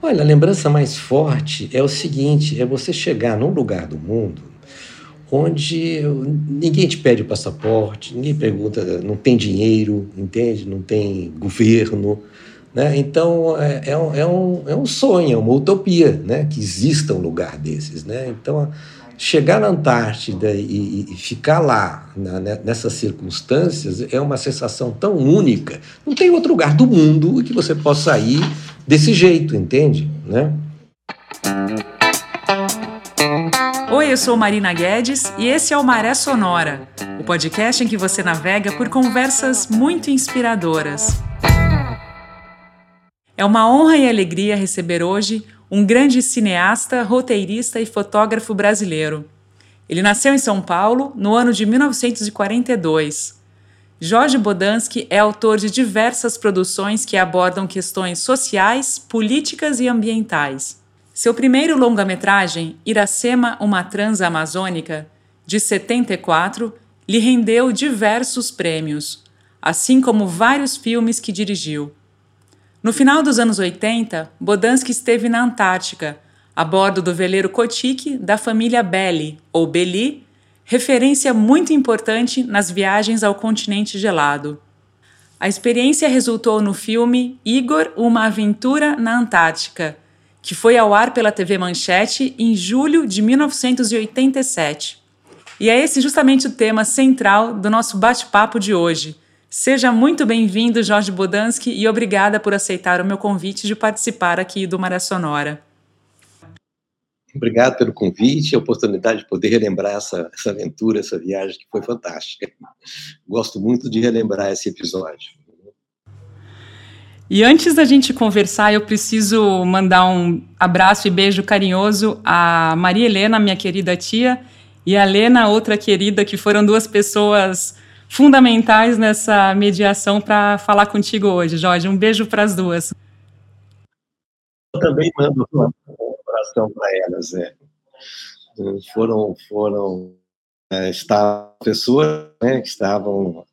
Olha, a lembrança mais forte é o seguinte: é você chegar num lugar do mundo onde ninguém te pede o passaporte, ninguém pergunta, não tem dinheiro, entende? Não tem governo. Né? Então, é, é, um, é, um, é sonho, é uma utopia né? que exista um lugar desses. Né? Então, chegar na Antártida e, e ficar lá, na, né, nessas circunstâncias, é uma sensação tão única. Não tem outro lugar do mundo que você possa ir desse jeito, entende? Né? Oi, eu sou Marina Guedes e esse é o Maré Sonora, o podcast em que você navega por conversas muito inspiradoras. É uma honra e alegria receber hoje um grande cineasta, roteirista e fotógrafo brasileiro. Ele nasceu em São Paulo no ano de 1942. Jorge Bodansky é autor de diversas produções que abordam questões sociais, políticas e ambientais. Seu primeiro longa-metragem, Iracema, uma transa amazônica, de 74, lhe rendeu diversos prêmios, assim como vários filmes que dirigiu. No final dos anos 80, Bodansky esteve na Antártica, a bordo do veleiro Kotik da família Belli, ou Belli, referência muito importante nas viagens ao continente gelado. A experiência resultou no filme Igor, uma aventura na Antártica, que foi ao ar pela TV Manchete em julho de 1987. E é esse justamente o tema central do nosso bate-papo de hoje Seja muito bem-vindo, Jorge Bodansky, e obrigada por aceitar o meu convite de participar aqui do Maré Sonora. Obrigado pelo convite e a oportunidade de poder relembrar essa, essa aventura, essa viagem que foi fantástica. Gosto muito de relembrar esse episódio. E antes da gente conversar, eu preciso mandar um abraço e beijo carinhoso a Maria Helena, minha querida tia, e a Lena, outra querida, que foram duas pessoas fundamentais nessa mediação para falar contigo hoje, Jorge. Um beijo para as duas. Eu também mando um abração para elas. É. Foram, foram é, estavam pessoas né, que estavam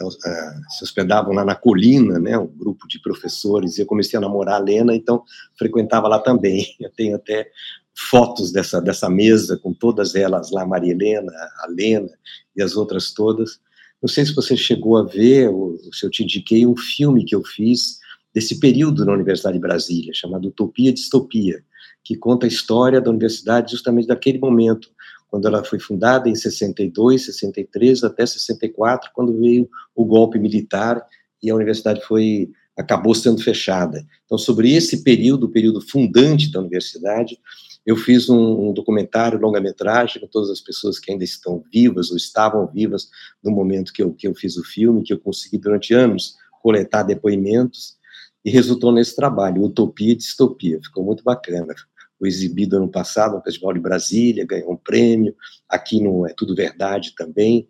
é, é, se hospedavam lá na colina, né, um grupo de professores, e eu comecei a namorar a Lena, então frequentava lá também. Eu tenho até fotos dessa, dessa mesa com todas elas lá, Maria Helena, a Lena e as outras todas. Não sei se você chegou a ver, ou se eu te indiquei, um filme que eu fiz desse período na Universidade de Brasília, chamado Utopia e Distopia, que conta a história da universidade justamente daquele momento, quando ela foi fundada em 62, 63 até 64, quando veio o golpe militar e a universidade foi acabou sendo fechada. Então, sobre esse período, o período fundante da universidade, eu fiz um, um documentário, longa-metragem, com todas as pessoas que ainda estão vivas ou estavam vivas no momento que eu, que eu fiz o filme, que eu consegui durante anos coletar depoimentos, e resultou nesse trabalho, Utopia e Distopia. Ficou muito bacana. Foi exibido ano passado no Festival de Brasília, ganhou um prêmio, aqui no É Tudo Verdade também.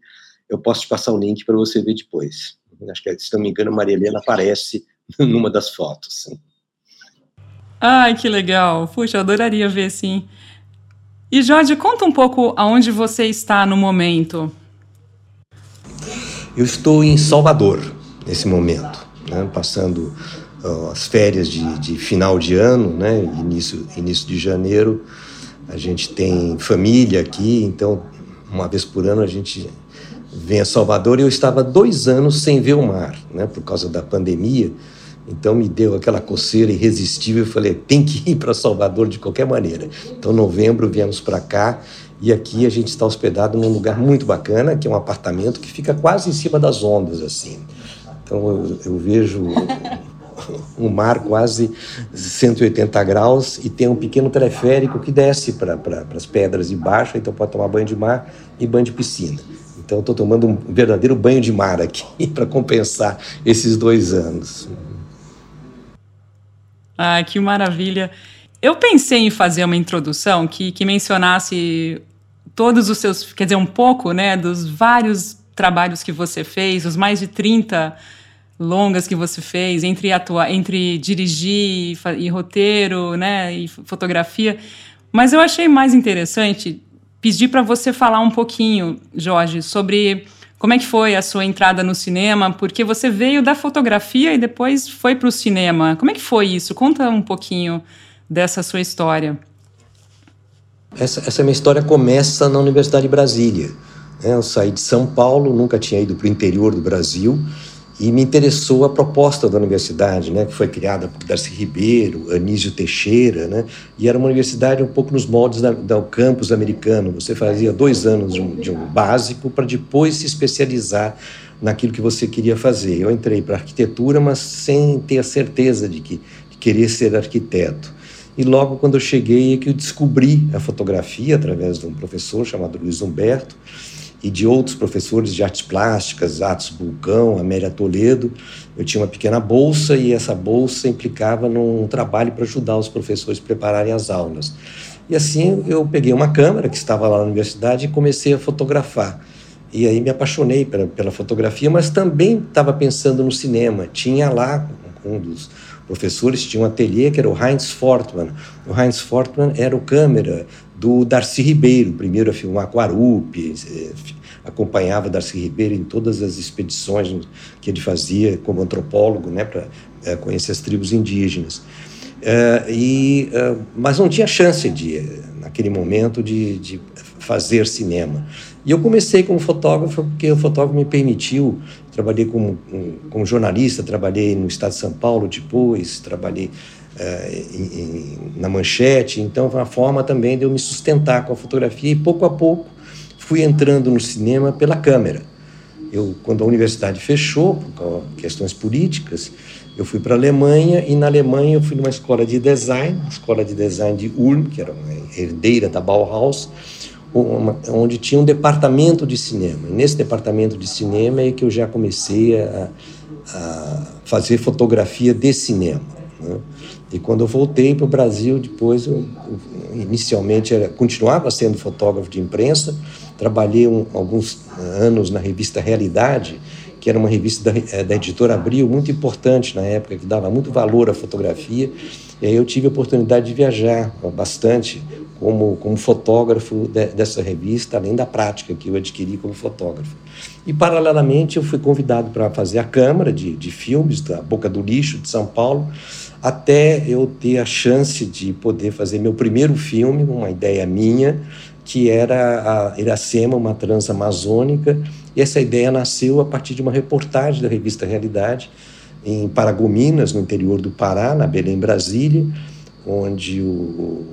Eu posso te passar o link para você ver depois. Acho que, se não me engano, Maria Helena aparece numa das fotos. Ai, que legal. Puxa, eu adoraria ver, sim. E Jorge, conta um pouco aonde você está no momento. Eu estou em Salvador nesse momento, né, passando uh, as férias de, de, final de ano, né, início, início de janeiro. A gente tem família aqui, então uma vez por ano a gente vem a Salvador. E eu estava dois anos sem ver o mar, né, por causa da pandemia. Então me deu aquela coceira irresistível. Eu falei, tem que ir para Salvador de qualquer maneira. Então, em novembro, viemos para cá e aqui a gente está hospedado num lugar muito bacana, que é um apartamento que fica quase em cima das ondas, assim. Então eu, eu vejo um mar quase 180 graus e tem um pequeno teleférico que desce para pra, as pedras de baixo, então pode tomar banho de mar e banho de piscina. Então estou tomando um verdadeiro banho de mar aqui para compensar esses dois anos. Ah, que maravilha. Eu pensei em fazer uma introdução que, que mencionasse todos os seus, quer dizer, um pouco, né, dos vários trabalhos que você fez, os mais de 30 longas que você fez, entre atuar, entre dirigir e, e roteiro, né, e fotografia. Mas eu achei mais interessante pedir para você falar um pouquinho, Jorge, sobre como é que foi a sua entrada no cinema? Porque você veio da fotografia e depois foi para o cinema. Como é que foi isso? Conta um pouquinho dessa sua história? Essa, essa minha história começa na Universidade de Brasília. Né? Eu saí de São Paulo, nunca tinha ido para o interior do Brasil e me interessou a proposta da universidade, né, que foi criada por Darcy Ribeiro, Anísio Teixeira, né, e era uma universidade um pouco nos moldes do campus americano. Você fazia dois anos de um, de um básico para depois se especializar naquilo que você queria fazer. Eu entrei para arquitetura, mas sem ter a certeza de que de querer ser arquiteto. E logo quando eu cheguei é que eu descobri a fotografia através de um professor chamado Luiz Humberto, e de outros professores de artes plásticas, Atos Bulcão, Amélia Toledo. Eu tinha uma pequena bolsa e essa bolsa implicava num trabalho para ajudar os professores a prepararem as aulas. E assim eu peguei uma câmera que estava lá na universidade e comecei a fotografar. E aí me apaixonei pela, pela fotografia, mas também estava pensando no cinema. Tinha lá um dos professores, tinha um ateliê que era o Heinz Fortmann. O Heinz Fortmann era o câmera do Darcy Ribeiro, primeiro a filmar Guarupi, eh, acompanhava Darcy Ribeiro em todas as expedições que ele fazia como antropólogo, né, para é, conhecer as tribos indígenas. É, e, é, mas não tinha chance de, naquele momento, de, de, fazer cinema. E eu comecei como fotógrafo porque o fotógrafo me permitiu. Trabalhei como, como jornalista, trabalhei no Estado de São Paulo depois, trabalhei é, na manchete. Então, foi uma forma também de eu me sustentar com a fotografia e pouco a pouco fui entrando no cinema pela câmera. Eu, quando a universidade fechou, por questões políticas, eu fui para a Alemanha e na Alemanha eu fui numa escola de design, escola de design de Ulm, que era uma herdeira da Bauhaus, uma, onde tinha um departamento de cinema. E nesse departamento de cinema é que eu já comecei a, a fazer fotografia de cinema. Né? E quando eu voltei para o Brasil, depois, eu, eu inicialmente era, continuava sendo fotógrafo de imprensa, trabalhei um, alguns anos na revista Realidade, que era uma revista da, eh, da editora Abril, muito importante na época, que dava muito valor à fotografia. E aí eu tive a oportunidade de viajar bastante como, como fotógrafo de, dessa revista, além da prática que eu adquiri como fotógrafo. E, paralelamente, eu fui convidado para fazer a câmara de, de filmes da Boca do Lixo, de São Paulo, até eu ter a chance de poder fazer meu primeiro filme, uma ideia minha, que era a Iracema, uma transamazônica, e essa ideia nasceu a partir de uma reportagem da revista Realidade, em Paragominas, no interior do Pará, na Belém, Brasília, onde o, o,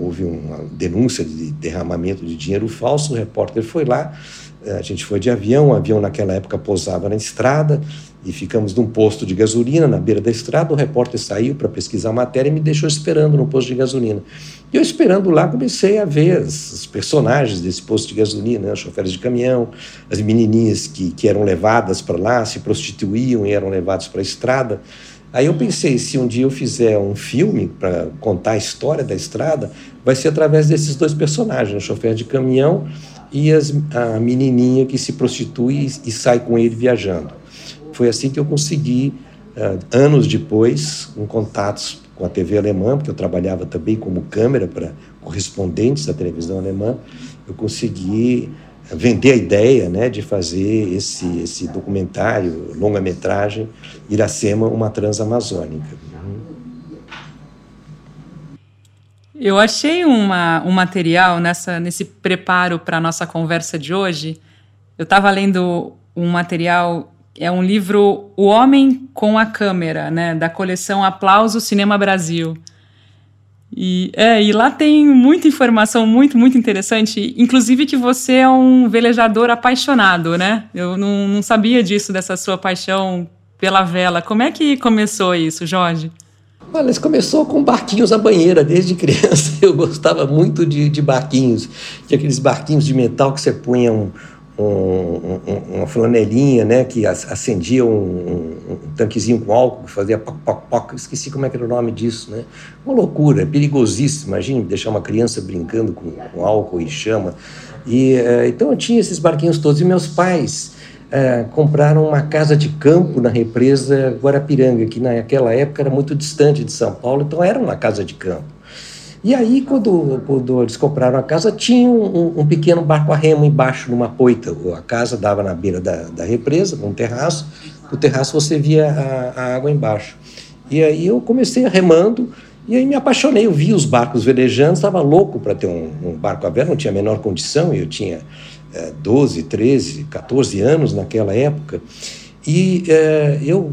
houve uma denúncia de derramamento de dinheiro falso, o repórter foi lá, a gente foi de avião, o avião naquela época pousava na estrada, e ficamos num posto de gasolina na beira da estrada. O repórter saiu para pesquisar a matéria e me deixou esperando no posto de gasolina. E eu esperando lá comecei a ver os personagens desse posto de gasolina, né? os choferes de caminhão, as menininhas que, que eram levadas para lá, se prostituíam e eram levadas para a estrada. Aí eu pensei, se um dia eu fizer um filme para contar a história da estrada, vai ser através desses dois personagens, o chofer de caminhão e as, a menininha que se prostitui e, e sai com ele viajando. Foi assim que eu consegui, uh, anos depois, em contatos com a TV alemã, porque eu trabalhava também como câmera para correspondentes da televisão alemã, eu consegui vender a ideia né, de fazer esse, esse documentário, longa-metragem, Iracema, uma transamazônica. Eu achei uma, um material nessa, nesse preparo para a nossa conversa de hoje. Eu estava lendo um material é um livro O Homem com a Câmera, né, da coleção Aplauso Cinema Brasil. E, é, e lá tem muita informação muito, muito interessante, inclusive que você é um velejador apaixonado, né? Eu não, não sabia disso, dessa sua paixão pela vela. Como é que começou isso, Jorge? Olha, isso começou com barquinhos à banheira. Desde criança eu gostava muito de, de barquinhos. Tinha aqueles barquinhos de metal que você punha um, um, um, uma flanelinha, né, que acendia um, um, tanquezinho com álcool, que fazia poc, poc, poc, esqueci como é que era o nome disso, né? Uma loucura, é perigosíssimo, imagine deixar uma criança brincando com, com álcool e chama. E, uh, então eu tinha esses barquinhos todos, e meus pais uh, compraram uma casa de campo na represa Guarapiranga, que naquela época era muito distante de São Paulo, então era uma casa de campo. E aí, quando, quando eles compraram a casa, tinha um, um, pequeno barco a remo embaixo, numa poita. A casa dava na beira da, da represa, com um terraço. No terraço você via a, a, água embaixo. E aí eu comecei remando E aí me apaixonei, eu vi os barcos velejando, estava louco para ter um, um, barco a vela, não tinha a menor condição, eu tinha é, 12, 13, 14 anos naquela época. E é, eu,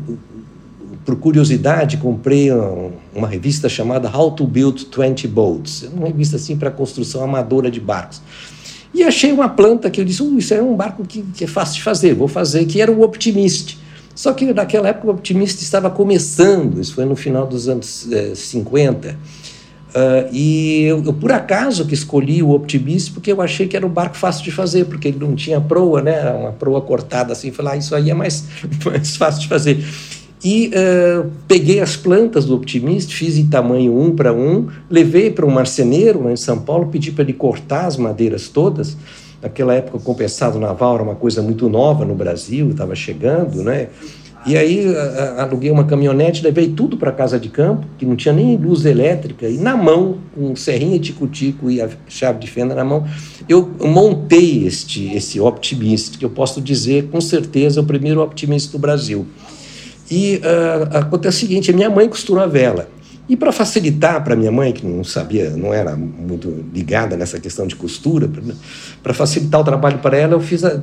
por curiosidade, comprei uma, revista chamada How to Build 20 Boats, uma revista assim para construção amadora de barcos. E achei uma planta que eu disse, uh, isso é um barco que, que, é fácil de fazer, vou fazer, que era o Optimist. Só que naquela época o Optimist estava começando, isso foi no final dos anos eh, 50. Uh, ah, e eu, eu, por acaso, que escolhi o Optimist porque eu achei que era um barco fácil de fazer, porque ele não tinha proa, né? Uma proa cortada assim. Falei, ah, isso aí é mais, mais fácil de fazer. E uh, peguei as plantas do Optimist, fiz em tamanho um para um, levei para um marceneiro lá em São Paulo, pedi para ele cortar as madeiras todas. Naquela época, o compensado naval era uma coisa muito nova no Brasil, estava chegando, né? E aí uh, aluguei uma caminhonete, levei tudo para casa de campo, que não tinha nem luz elétrica, e na mão, com serrinha tico-tico e a chave de fenda na mão, eu montei este, esse Optimist, que eu posso dizer com certeza é o primeiro Optimist do Brasil. E uh, acontece o seguinte: minha mãe costurou a vela. E para facilitar para minha mãe, que não sabia, não era muito ligada nessa questão de costura, para facilitar o trabalho para ela, eu fiz a,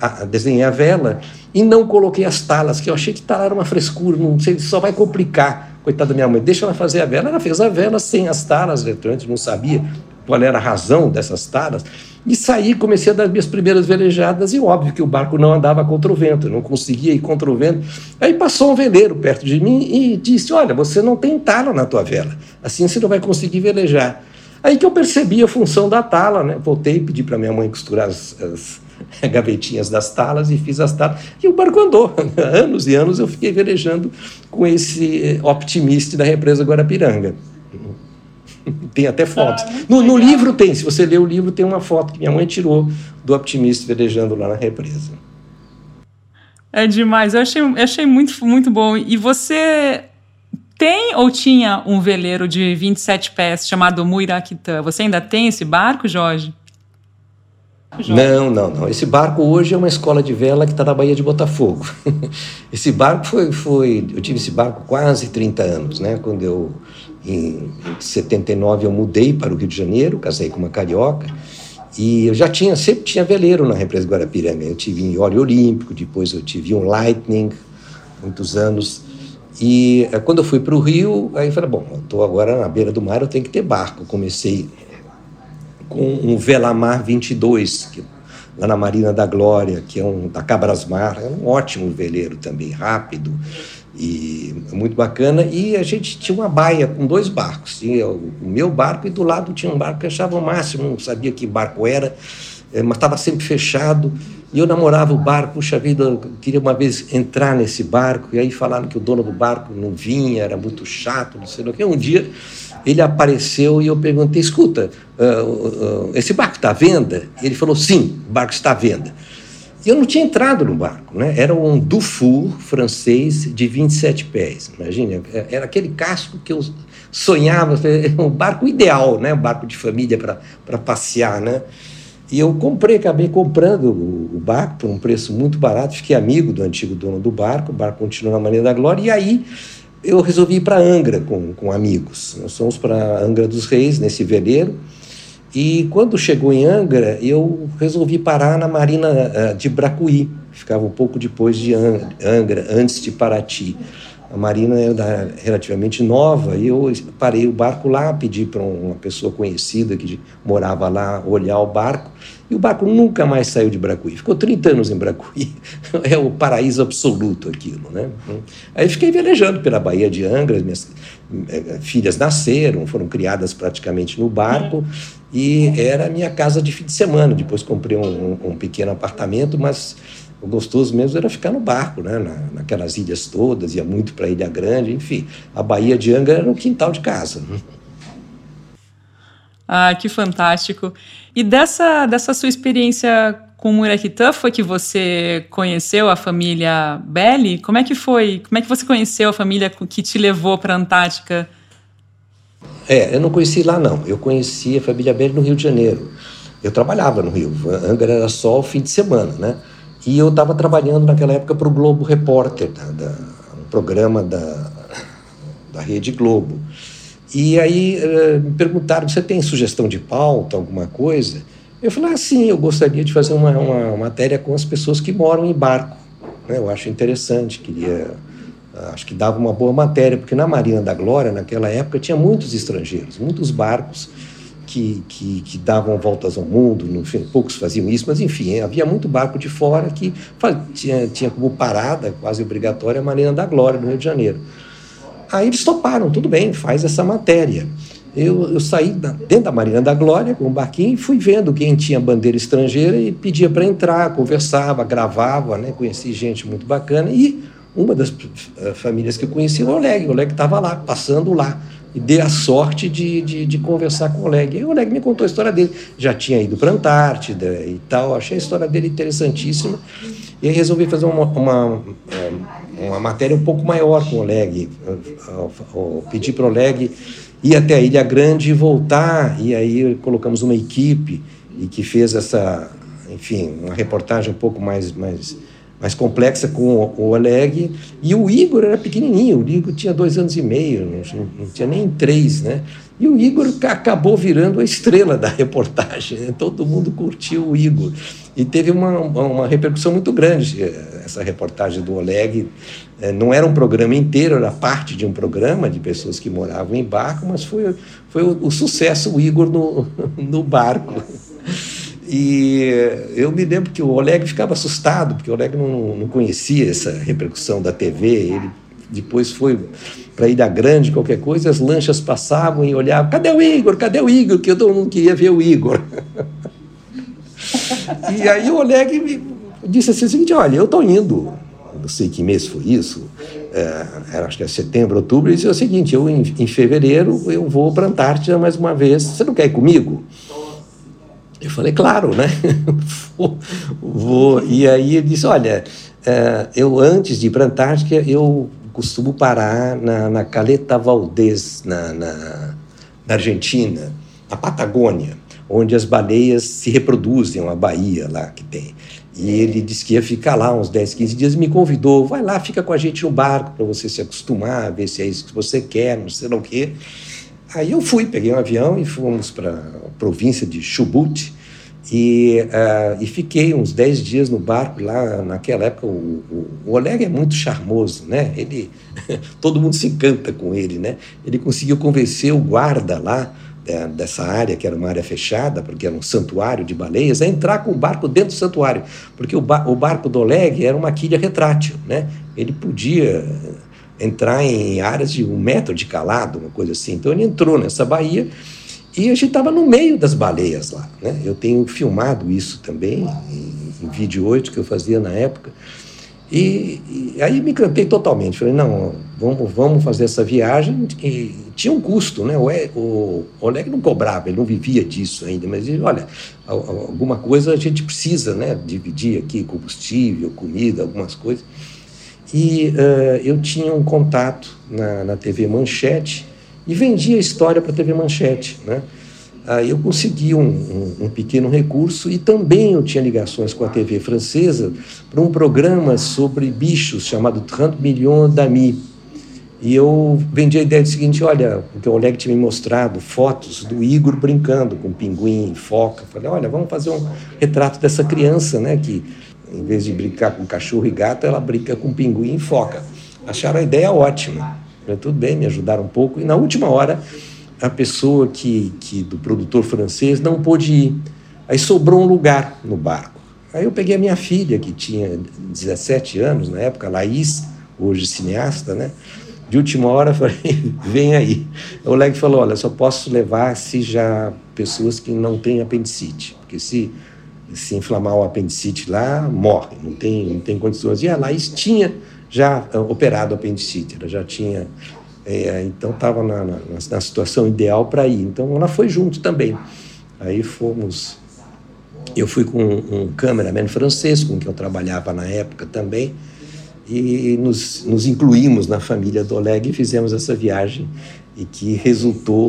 a, a, desenhei a vela e não coloquei as talas, que eu achei que talar era uma frescura, não sei, só vai complicar. Coitada da minha mãe, deixa ela fazer a vela. Ela fez a vela sem as talas, eu antes não sabia qual era a razão dessas talas. E saí, comecei a dar minhas primeiras velejadas, e óbvio que o barco não andava contra o vento, não conseguia ir contra o vento. Aí passou um veleiro perto de mim e disse: Olha, você não tem tala na tua vela, assim você não vai conseguir velejar. Aí que eu percebi a função da tala, né? Voltei, pedi para minha mãe costurar as, as gavetinhas das talas e fiz as talas. E o barco andou. anos e anos eu fiquei velejando com esse optimista da represa Guarapiranga. Tem até fotos. Ah, no, no livro tem, se você ler o livro, tem uma foto que minha mãe tirou do optimista velejando lá na represa. É demais, eu achei, eu achei muito, muito bom. E você tem ou tinha um veleiro de 27 pés chamado Muiraquitã? Você ainda tem esse barco, Jorge? Não, não, não. Esse barco hoje é uma escola de vela que está na Baía de Botafogo. esse barco foi, foi. Eu tive esse barco quase 30 anos, né? Quando eu em 79 eu mudei para o Rio de Janeiro, casei com uma carioca, e eu já tinha, sempre tinha veleiro na represa Guarapiranga. Eu tive em óleo olímpico, depois eu tive um Lightning, muitos anos. E eh, quando eu fui para o Rio, aí falei, bom, estou agora na beira do mar, eu tenho que ter barco. comecei com um Velamar 22, que, lá na Marina da Glória, que é um da Cabrasmar, é um ótimo veleiro também, rápido, e muito bacana. E a gente tinha uma baia com dois barcos. Tinha o meu barco e do lado tinha um barco que achava o máximo, não sabia que barco era, eh, mas estava sempre fechado. E eu namorava o barco, puxa vida, eu queria uma vez entrar nesse barco. E aí falaram que o dono do barco não vinha, era muito chato, não sei o que. Um dia ele apareceu e eu perguntei: escuta, uh, uh, esse barco está à venda? E ele falou: sim, o barco está à venda. Eu não tinha entrado no barco, né? Era um Dufour francês de 27 pés. Imagina, era aquele casco que eu sonhava, um barco ideal, né? Um barco de família para passear, né? E eu comprei, acabei comprando o, barco por um preço muito barato, fiquei amigo do antigo dono do barco, o barco continuou na Marinha da Glória, e aí eu resolvi ir para Angra com, com amigos. Nós fomos para Angra dos Reis, nesse veleiro, e quando chegou em Angra, eu resolvi parar na Marina eh, de Bracuí, ficava um pouco depois de Angra, antes de Paraty. A marina era relativamente nova e eu parei o barco lá, pedi para uma pessoa conhecida que morava lá olhar o barco e o barco nunca mais saiu de Bracuí. Ficou 30 anos em Bracuí. É o paraíso absoluto aquilo, né? Aí fiquei velejando pela Baía de Angra, minhas eh, filhas nasceram, foram criadas praticamente no barco e era a minha casa de fim de semana. Depois comprei um, um pequeno apartamento, mas o gostoso mesmo era ficar no barco, né? Na, naquelas ilhas todas, ia muito para Ilha Grande, enfim. A Baía de Angra era um quintal de casa. Ah, que fantástico. E dessa, dessa sua experiência com o Muraquitã foi que você conheceu a família Belli? Como é que foi? Como é que você conheceu a família que te levou para a Antártica? É, eu não conheci lá não. Eu conheci a família Belli no Rio de Janeiro. Eu trabalhava no Rio. Angra era só o fim de semana, né? E eu estava trabalhando naquela época para o Globo Repórter, da, da, um programa da, da Rede Globo. E aí uh, me perguntaram: você tem sugestão de pauta, alguma coisa? Eu falei: ah, sim, eu gostaria de fazer uma, uma matéria com as pessoas que moram em barco. Né? Eu acho interessante, queria. Acho que dava uma boa matéria, porque na Marina da Glória, naquela época, tinha muitos estrangeiros, muitos barcos que, que, que, davam voltas ao mundo, no poucos faziam isso, mas enfim, havia muito barco de fora que tinha, tinha como parada quase obrigatória a Marina da Glória, no Rio de Janeiro. Aí eles toparam, tudo bem, faz essa matéria. Eu, eu saí da, dentro da Marina da Glória com um barquinho e fui vendo quem tinha bandeira estrangeira e pedia para entrar, conversava, gravava, né? conheci gente muito bacana. E uma das uh, famílias que eu conheci, o Oleg. O Oleg estava lá, passando lá e dei a sorte de, de, de, conversar com o Oleg. E o Oleg me contou a história dele. Já tinha ido para a Antártida e tal, achei a história dele interessantíssima. E aí resolvi fazer uma, uma, uma matéria um pouco maior com o Oleg. Pedi para o Oleg ir até a Ilha Grande e voltar. E aí colocamos uma equipe e que fez essa, enfim, uma reportagem um pouco mais, mais mais complexa com o Oleg. E o Igor era pequenininho, o Igor tinha dois anos e meio, não, não tinha nem três, né? E o Igor acabou virando a estrela da reportagem, né? todo mundo curtiu o Igor. E teve uma, uma repercussão muito grande eh, essa reportagem do Oleg. Eh, não era um programa inteiro, era parte de um programa de pessoas que moravam em barco, mas foi, foi o, o sucesso, o Igor no, no barco. E eu me lembro que o Oleg ficava assustado, porque o Oleg não, não conhecia essa repercussão da TV. Ele depois foi para Ilha Grande, qualquer coisa, as lanchas passavam e olhavam: cadê o Igor? Cadê o Igor? Que todo mundo queria ver o Igor. e aí o Oleg me disse assim: o seguinte, olha, eu estou indo, não sei que mês foi isso, é, acho que é setembro, outubro, e disse o seguinte: eu em, em fevereiro eu vou para a Antártida mais uma vez, você não quer ir comigo? Eu falei, claro, né? vou. E aí ele disse, olha, é, eu antes de ir para a Antártica, eu costumo parar na, na Caleta Valdez, na, na, na Argentina, na Patagônia, onde as baleias se reproduzem, uma baía lá que tem. E ele disse que ia ficar lá uns 10, 15 dias, me convidou, vai lá, fica com a gente no barco para você se acostumar, ver se é isso que você quer, não sei lá o quê. Aí eu fui, peguei um avião e fomos para a província de Chubut e, uh, e fiquei uns 10 dias no barco lá. Naquela época, o, o, o Oleg é muito charmoso, né? Ele, todo mundo se encanta com ele, né? Ele conseguiu convencer o guarda lá é, dessa área, que era uma área fechada, porque era um santuário de baleias, a entrar com o barco dentro do santuário, porque o, ba o barco do Oleg era uma quilha retrátil, né? Ele podia entrar em áreas de um metro de calado, uma coisa assim. Então ele entrou nessa baía e a gente estava no meio das baleias lá. Né? Eu tenho filmado isso também em, em vídeo 8 que eu fazia na época. E, e, aí me encantei totalmente. Falei, não, vamos, vamos fazer essa viagem. E tinha um custo, né? O, o Oleg não cobrava, ele não vivia disso ainda, mas ele, olha, alguma coisa a gente precisa, né? Dividir aqui combustível, comida, algumas coisas. E uh, eu tinha um contato na, na TV Manchete e vendia a história para a TV Manchete. Né? Aí eu consegui um, um, um, pequeno recurso e também eu tinha ligações com a TV francesa para um programa sobre bichos chamado 30 Millions d'Amis. E eu vendi a ideia do seguinte: olha, porque o Oleg tinha me mostrado fotos do Igor brincando com pinguim foca. Falei: olha, vamos fazer um retrato dessa criança, né, que em vez de brincar com cachorro e gato, ela brinca com pinguim e foca. Acharam a ideia ótima. Falei, tudo bem, me ajudaram um pouco. E na última hora, a pessoa que, que do produtor francês não pôde ir. Aí sobrou um lugar no barco. Aí eu peguei a minha filha, que tinha 17 anos na época, Laís, hoje cineasta, né? De última hora, falei, vem aí. O Oleg falou, olha, só posso levar se já pessoas que não têm apendicite, porque se se inflamar o apendicite lá, morre, não tem, não tem condições. E a Laís tinha já uh, operado apendicite, ela já tinha. É, então estava na, na, na, situação ideal para ir. Então ela foi junto também. Aí fomos. Eu fui com um, um cameraman francês com quem eu trabalhava na época também e nos, nos incluímos na família do Oleg e fizemos essa viagem e que resultou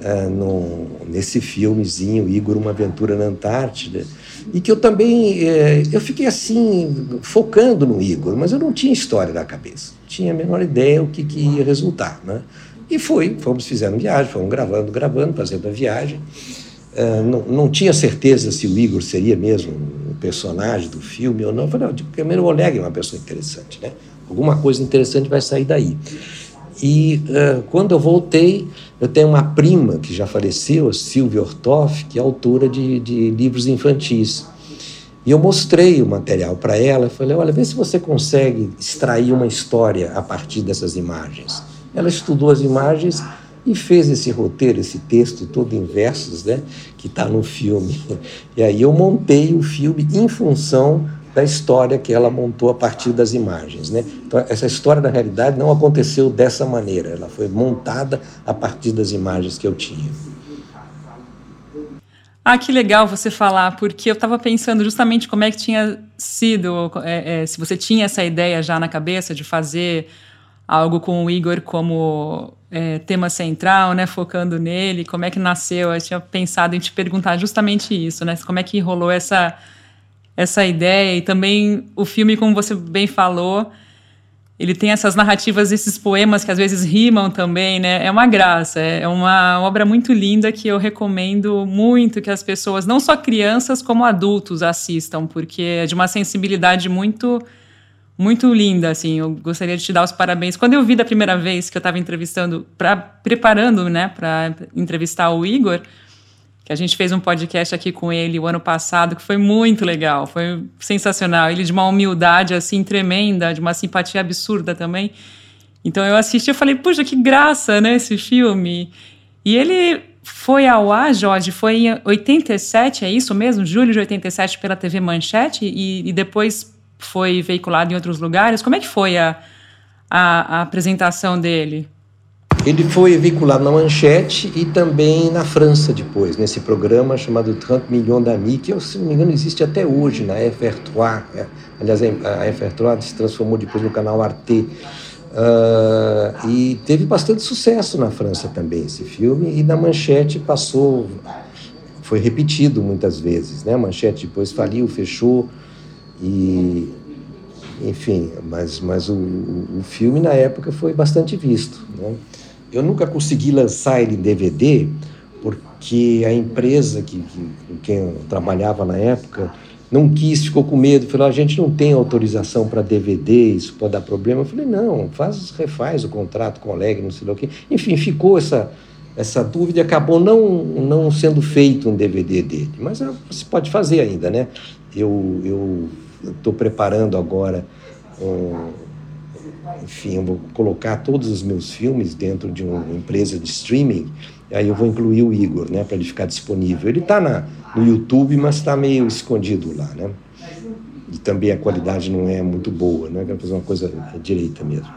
uh, no, nesse filmezinho Igor uma aventura na Antártida e que eu também é, eu fiquei assim focando no Igor, mas eu não tinha história na cabeça, tinha a menor ideia o que, que ia resultar, né? E fui, fomos, fizendo viagem, fomos gravando, gravando, fazendo a viagem. Uh, não, não, tinha certeza se o Igor seria mesmo um personagem do filme ou não. Falei, primeiro o Oleg é uma pessoa interessante, né? Alguma coisa interessante vai sair daí. E uh, quando eu voltei, eu tenho uma prima que já faleceu, a Silvia Ortoff, que é autora de, de livros infantis. E eu mostrei o material para ela, falei, olha, vê se você consegue extrair uma história a partir dessas imagens. Ela estudou as imagens e fez esse roteiro, esse texto todo em versos, né, que está no filme. E aí eu montei o filme em função da história que ela montou a partir das imagens. Né? Então, essa história, na realidade, não aconteceu dessa maneira, ela foi montada a partir das imagens que eu tinha. Ah, que legal você falar, porque eu estava pensando justamente como é que tinha sido, é, é, se você tinha essa ideia já na cabeça de fazer algo com o Igor como é, tema central, né, focando nele, como é que nasceu? Eu tinha pensado em te perguntar justamente isso, né? Como é que rolou essa essa ideia e também o filme, como você bem falou, ele tem essas narrativas, esses poemas que às vezes rimam também, né? É uma graça, é uma obra muito linda que eu recomendo muito que as pessoas, não só crianças como adultos, assistam, porque é de uma sensibilidade muito muito linda, assim. Eu gostaria de te dar os parabéns. Quando eu vi da primeira vez que eu estava entrevistando, pra, preparando, né, para entrevistar o Igor, que a gente fez um podcast aqui com ele o ano passado, que foi muito legal, foi sensacional. Ele de uma humildade assim tremenda, de uma simpatia absurda também. Então eu assisti e falei, puxa, que graça, né, esse filme. E ele foi ao ar, Jorge, foi em 87, é isso mesmo? Julho de 87 pela TV Manchete e, e depois foi veiculado em outros lugares. Como é que foi a, a, a apresentação dele? Ele foi veiculado na Manchete e também na França depois, nesse programa chamado 30 Millions d'Amis, que, se não me engano, existe até hoje na FR3. É, aliás, a FR3 se transformou depois no canal Arte. Uh, e teve bastante sucesso na França também esse filme, e na Manchete passou, foi repetido muitas vezes. Né? A Manchete depois faliu, fechou, e enfim, mas, mas o, o filme na época foi bastante visto. Né? Eu nunca consegui lançar ele em DVD, porque a empresa que, que, com quem eu trabalhava na época não quis, ficou com medo, falou: a gente não tem autorização para DVD, isso pode dar problema. Eu falei: não, faz, refaz o contrato com o Alegre, não sei lá o quê. Enfim, ficou essa, essa dúvida e acabou não, não sendo feito um DVD dele. Mas você pode fazer ainda, né? Eu estou preparando agora um enfim, eu vou colocar todos os meus filmes dentro de uma empresa de streaming, aí eu vou incluir o Igor, né, para ele ficar disponível. Ele está no YouTube, mas está meio escondido lá, né? E também a qualidade não é muito boa, né? Quero fazer uma coisa direita mesmo.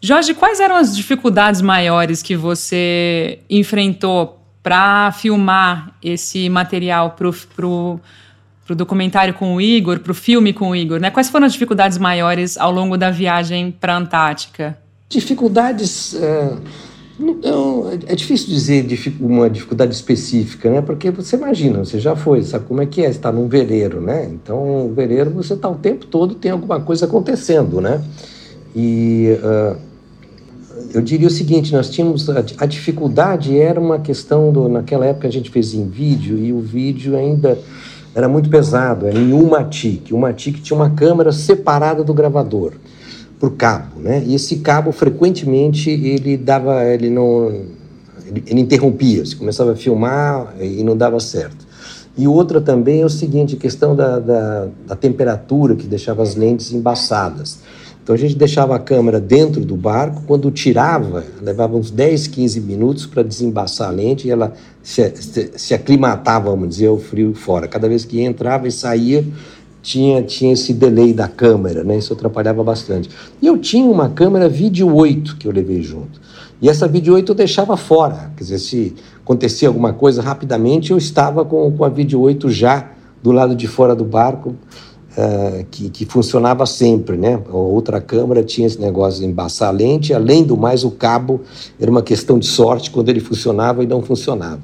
Jorge, quais eram as dificuldades maiores que você enfrentou para filmar esse material para o para o documentário com o Igor, para o filme com o Igor, né? Quais foram as dificuldades maiores ao longo da viagem para a Antártica? Dificuldades. É, não, é difícil dizer uma dificuldade específica, né? Porque você imagina, você já foi, sabe como é que é? Está num veleiro, né? Então, o veleiro você está o tempo todo, tem alguma coisa acontecendo, né? E. Uh, eu diria o seguinte, nós tínhamos a, a, dificuldade era uma questão do naquela época a gente fez em vídeo e o vídeo ainda era muito pesado, era em uma TIC. Uma TIC tinha uma câmera separada do gravador por cabo, né? E esse cabo frequentemente ele dava, ele não, ele, ele interrompia, se começava a filmar e não dava certo. E outra também é o seguinte, a questão da, da, da temperatura que deixava as lentes embaçadas. Então a gente deixava a câmera dentro do barco, quando tirava, levava uns 10, 15 minutos para desembaçar a lente e ela se, se, se, aclimatava, vamos dizer, ao frio fora. Cada vez que entrava e saía, tinha, tinha esse delay da câmera, né? Isso atrapalhava bastante. E eu tinha uma câmera vídeo 8 que eu levei junto. E essa vídeo 8 eu deixava fora. Quer dizer, se acontecia alguma coisa rapidamente, eu estava com, com a vídeo 8 já do lado de fora do barco, que, que, funcionava sempre, né? A outra câmera tinha esse negócio de embaçar a lente, além do mais, o cabo era uma questão de sorte quando ele funcionava e não funcionava.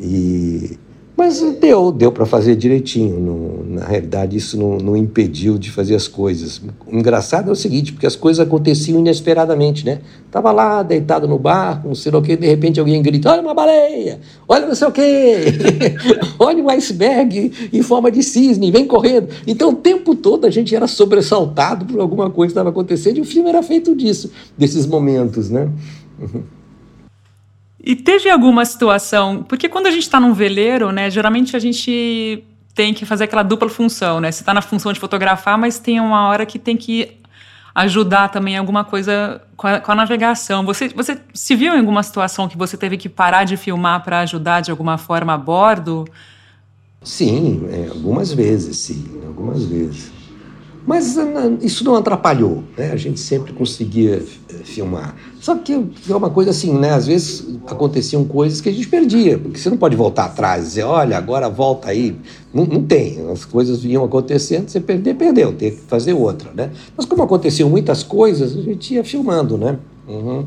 E, Mas deu, deu para fazer direitinho. Na realidade, isso não, não, impediu de fazer as coisas. O engraçado é o seguinte, porque as coisas aconteciam inesperadamente, né? Tava lá, deitado no barco, não sei o que, de repente alguém grita, olha uma baleia, olha não sei o quê, olha um iceberg em forma de cisne, vem correndo. Então, o tempo todo a gente era sobressaltado por alguma coisa que estava acontecendo e o filme era feito disso, desses momentos, né? E teve alguma situação, porque quando a gente está num veleiro, né, geralmente a gente tem que fazer aquela dupla função, né? Você está na função de fotografar, mas tem uma hora que tem que ajudar também alguma coisa com a, com a, navegação. Você, você se viu em alguma situação que você teve que parar de filmar para ajudar de alguma forma a bordo? Sim, é, algumas vezes, sim, algumas vezes. Mas ah, isso não atrapalhou, né? A gente sempre conseguia eh, filmar. Só que é uma coisa assim, né? Às vezes aconteciam coisas que a gente perdia, porque você não pode voltar atrás e dizer, olha, agora volta aí. Não, não tem. As coisas vinham acontecendo, você perder, perdeu, tem que fazer outra, né? Mas como aconteciam muitas coisas, a gente ia filmando, né? Uhum.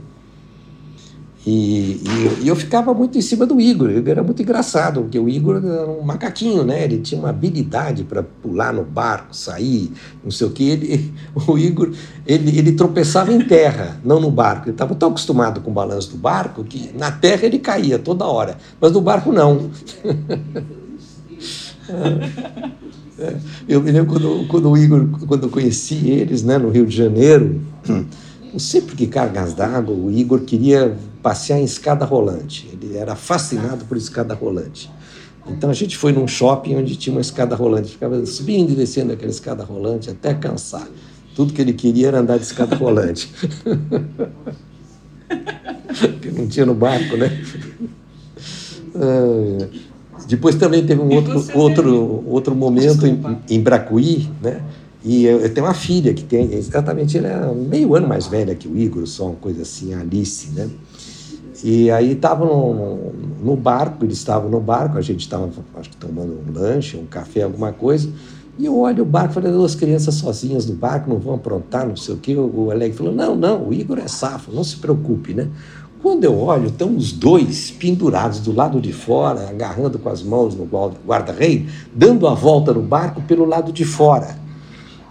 E, e, e, eu ficava muito em cima do Igor. O Igor era muito engraçado, porque o Igor era um macaquinho, né? Ele tinha uma habilidade para pular no barco, sair, não sei o que. Ele, o Igor, ele, ele tropeçava em terra, não no barco. Ele estava tão acostumado com o balanço do barco que na terra ele caía toda hora, mas no barco não. É, eu me lembro quando, quando o Igor, quando eu conheci eles, né, no Rio de Janeiro. Não sei por que cargas d'água, o Igor queria passear em escada rolante. Ele era fascinado por escada rolante. Então a gente foi num shopping onde tinha uma escada rolante, ficava subindo e descendo aquela escada rolante até cansar. Tudo que ele queria era andar de escada rolante. que não tinha no barco, né? depois também teve um outro, outro, outro momento em, em Bracuí, né? E eu, eu, tenho uma filha que tem, exatamente, ela é meio ano mais velha que o Igor, só uma coisa assim, Alice, né? E aí estavam no, no, barco, eles estavam no barco, a gente estava, acho que tomando um lanche, um café, alguma coisa, e eu olho o barco, falei, duas crianças sozinhas no barco, não vão aprontar, não sei o quê. O Alegre falou, não, não, o Igor é safo, não se preocupe, né? Quando eu olho, estão os dois pendurados do lado de fora, agarrando com as mãos no guarda-rei, dando a volta no barco pelo lado de fora.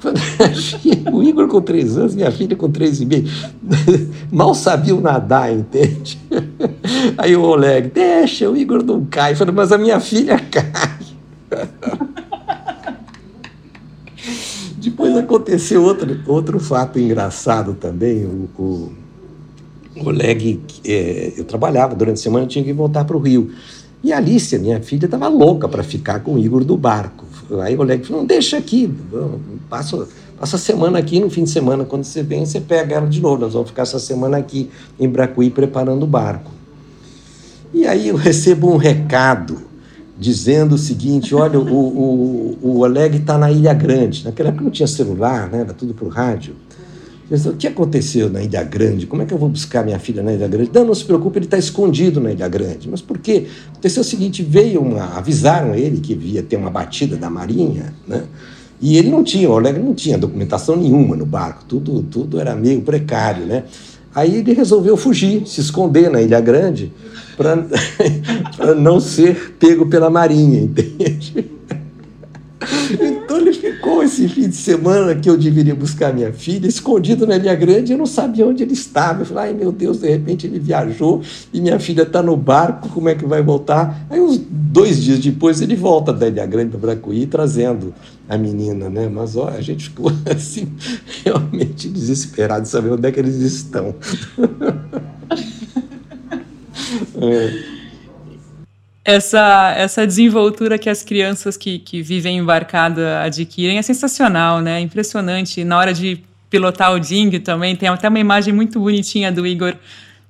o Igor com três anos, minha filha com três e meio, mal sabiam nadar, entende? Aí o Oleg, deixa, o Igor não cai. Eu falei, mas a minha filha cai. Depois aconteceu outro, outro fato engraçado também. O, o, Oleg, é, eu trabalhava durante a semana, tinha que voltar para o Rio. E a Alicia, minha filha, estava louca para ficar com o Igor do barco. Aí o Oleg falou, não, deixa aqui, passa, passa a semana aqui, no fim de semana, quando você vem, você pega ela de novo. Nós vamos ficar essa semana aqui em Bracuí preparando o barco. E aí eu recebo um recado dizendo o seguinte, olha, o, o, o Oleg está na Ilha Grande. Naquela época não tinha celular, né? era tudo por rádio. O que aconteceu na Ilha Grande? Como é que eu vou buscar minha filha na Ilha Grande? Não, não se preocupe, ele está escondido na Ilha Grande. Mas por quê? Aconteceu o seguinte: veio uma. avisaram ele que ia ter uma batida da Marinha, né? E ele não tinha, o Alegre não tinha documentação nenhuma no barco, tudo, tudo era meio precário, né? Aí ele resolveu fugir, se esconder na Ilha Grande, para não ser pego pela Marinha, entende? Esse fim de semana que eu deveria buscar minha filha, escondido na Ilha Grande, eu não sabia onde ele estava. Eu falei, ai meu Deus, de repente ele viajou e minha filha está no barco, como é que vai voltar? Aí uns dois dias depois ele volta da Ilha Grande para Bracuí trazendo a menina, né? Mas ó, a gente ficou assim, realmente desesperado de saber onde é que eles estão. é essa, essa desenvoltura que as crianças que, que vivem embarcada adquirem é sensacional, né? Impressionante. Na hora de pilotar o Ding também, tem até uma imagem muito bonitinha do Igor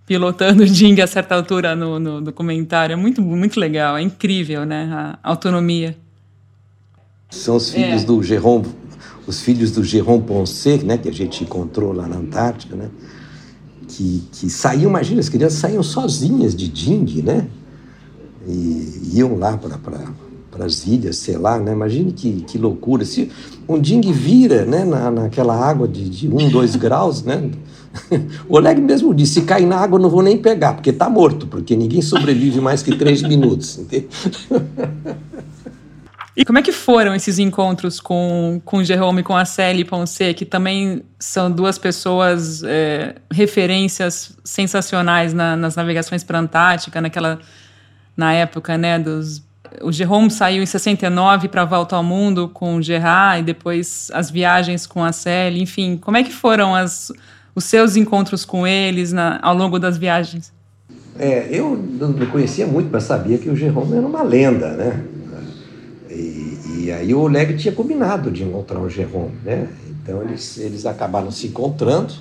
pilotando o Ding a certa altura no, no documentário. É muito, muito legal, é incrível, né? A autonomia. São os filhos é. do Jérôme, os filhos do Jérôme Ponce, né? Que a gente encontrou lá na Antártica, né? Que, que saíam, imagina, as crianças saíam sozinhas de Ding, né? E iam lá para as ilhas, sei lá, né? Imagine que, que loucura. Se um dingue vira né, na, naquela água de, de 1, 2 graus, né? O Oleg mesmo disse: se cair na água, não vou nem pegar, porque está morto, porque ninguém sobrevive mais que três minutos. Entende? E como é que foram esses encontros com, com Jerome, com a Célia Ponce, que também são duas pessoas, é, referências sensacionais na, nas navegações para a Antártica, naquela, na época, né, dos... O Jerome saiu em 69 para Volta ao Mundo com o Gerard e depois as viagens com a Célia, enfim, como é que foram as, os seus encontros com eles na, ao longo das viagens? É, eu não conhecia muito, mas sabia que o Jerome era uma lenda, né? E aí o Oleg tinha combinado de encontrar o Jerome, né? Então eles, eles acabaram se encontrando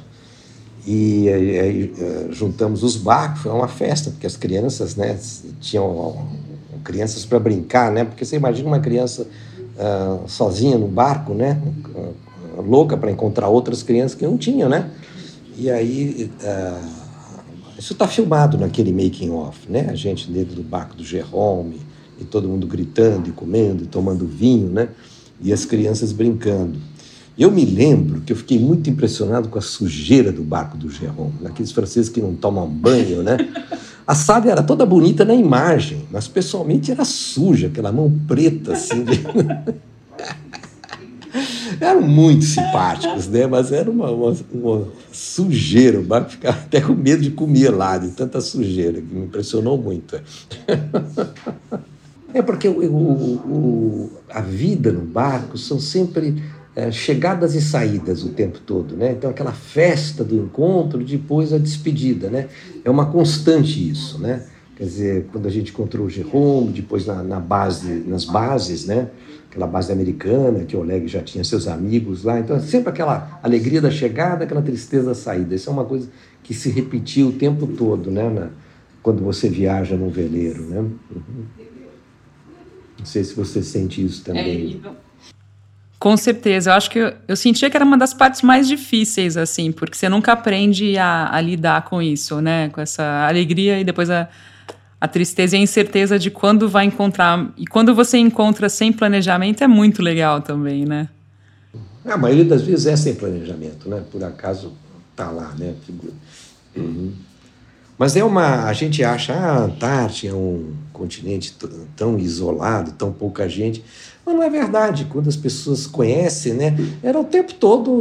e aí, aí eh, juntamos os barcos, foi uma festa, porque as crianças, né, tinham crianças para brincar, né? Porque você imagina uma criança uh, sozinha no barco, né? Uh, louca para encontrar outras crianças que não tinham, né? E aí uh, isso está filmado naquele making off, né? A gente dentro do barco do Jerome, e todo mundo gritando e comendo e tomando vinho, né? E as crianças brincando. Eu me lembro que eu fiquei muito impressionado com a sujeira do barco do Jerome, daqueles franceses que não tomam banho, né? A sábia era toda bonita na imagem, mas pessoalmente era suja, aquela mão preta assim. De... Eram muito simpáticos, né? Mas era uma, uma, uma, sujeira. O barco ficava até com medo de comer lá, de tanta sujeira, que me impressionou muito. É porque o, o, o, a vida no barco são sempre é, chegadas e saídas o tempo todo, né? Então aquela festa do encontro, depois a despedida, né? É uma constante isso, né? Quer dizer, quando a gente encontrou o Jerome, depois na, na base, nas bases, né? Aquela base americana, que o Oleg já tinha seus amigos lá. Então, é sempre aquela alegria da chegada, aquela tristeza da saída. Isso é uma coisa que se repetiu o tempo todo, né? Na, quando você viaja num veleiro, né? Uhum. Não sei se você sente isso também. É, com certeza, eu acho que eu, eu, sentia que era uma das partes mais difíceis, assim, porque você nunca aprende a, a lidar com isso, né? Com essa alegria e depois a, a tristeza e a incerteza de quando vai encontrar. E quando você encontra sem planejamento é muito legal também, né? A maioria das vezes é sem planejamento, né? Por acaso tá lá, né? Uhum. Mas é uma. A gente acha, ah, a Antártica é um continente tão isolado, tão pouca gente. Mas não é verdade. Quando as pessoas conhecem, né? Era o tempo todo,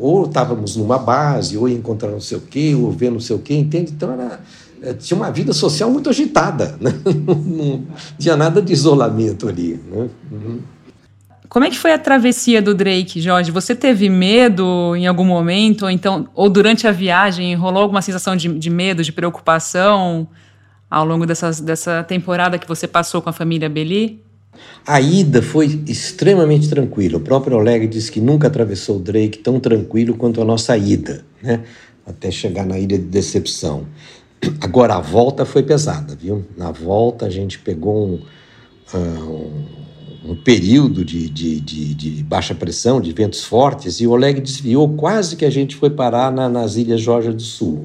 ou estávamos numa base, ou ia encontrar não sei o quê, ou ver não sei o quê, entende? Então era, eh, tinha uma vida social muito agitada, né? não tinha nada de isolamento ali. Né? Uhum. Como é que foi a travessia do Drake, Jorge? Você teve medo em algum momento, ou então, ou durante a viagem, rolou alguma sensação de, de medo, de preocupação ao longo dessas, dessa temporada que você passou com a família Beli? A ida foi extremamente tranquila. O próprio Oleg disse que nunca atravessou o Drake tão tranquilo quanto a nossa ida, né? Até chegar na ilha de Decepção. Agora, a volta foi pesada, viu? Na volta, a gente pegou um, ah, um um período de, de, de, de, baixa pressão, de ventos fortes, e o Oleg desviou, quase que a gente foi parar na, nas Ilhas Georgia do Sul.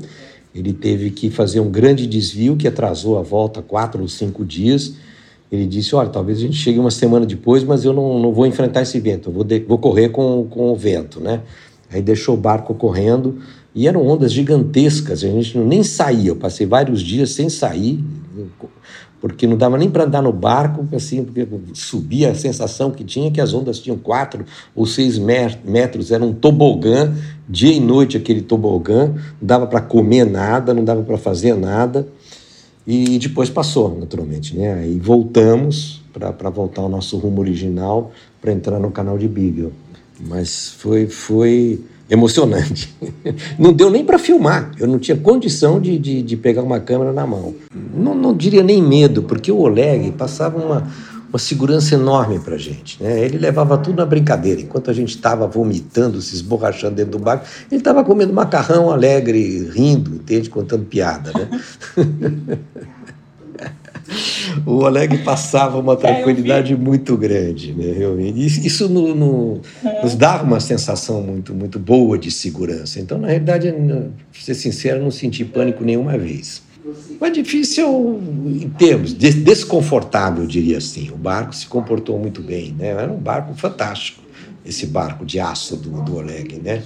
Ele teve que fazer um grande desvio que atrasou a volta quatro ou cinco dias. Ele disse: Olha, talvez a gente chegue uma semana depois, mas eu não, não vou enfrentar esse vento, eu vou, de, vou correr com, com o vento. Né? Aí deixou o barco correndo e eram ondas gigantescas, a gente nem saía. Eu passei vários dias sem sair, porque não dava nem para andar no barco, assim, porque subia a sensação que tinha que as ondas tinham quatro ou seis metros, era um tobogã, dia e noite aquele tobogã, não dava para comer nada, não dava para fazer nada, e depois passou, naturalmente, né? Aí voltamos para voltar ao nosso rumo original, para entrar no canal de Beagle. Mas foi, foi emocionante. Não deu nem para filmar, eu não tinha condição de, de, de, pegar uma câmera na mão. Não, não diria nem medo, porque o Oleg passava uma, uma segurança enorme para a gente. Né? Ele levava tudo na brincadeira. Enquanto a gente estava vomitando, se esborrachando dentro do barco, ele estava comendo macarrão alegre, rindo, entende? Contando piada. Né? o Oleg passava uma tranquilidade muito grande, né, realmente. Isso no, no, nos dava uma sensação muito, muito boa de segurança. Então, na realidade, para ser sincero, não senti pânico nenhuma vez. Mas difícil em termos, desconfortável, eu diria assim. O barco se comportou muito bem, né? Era um barco fantástico, esse barco de aço do, do Oleg, né?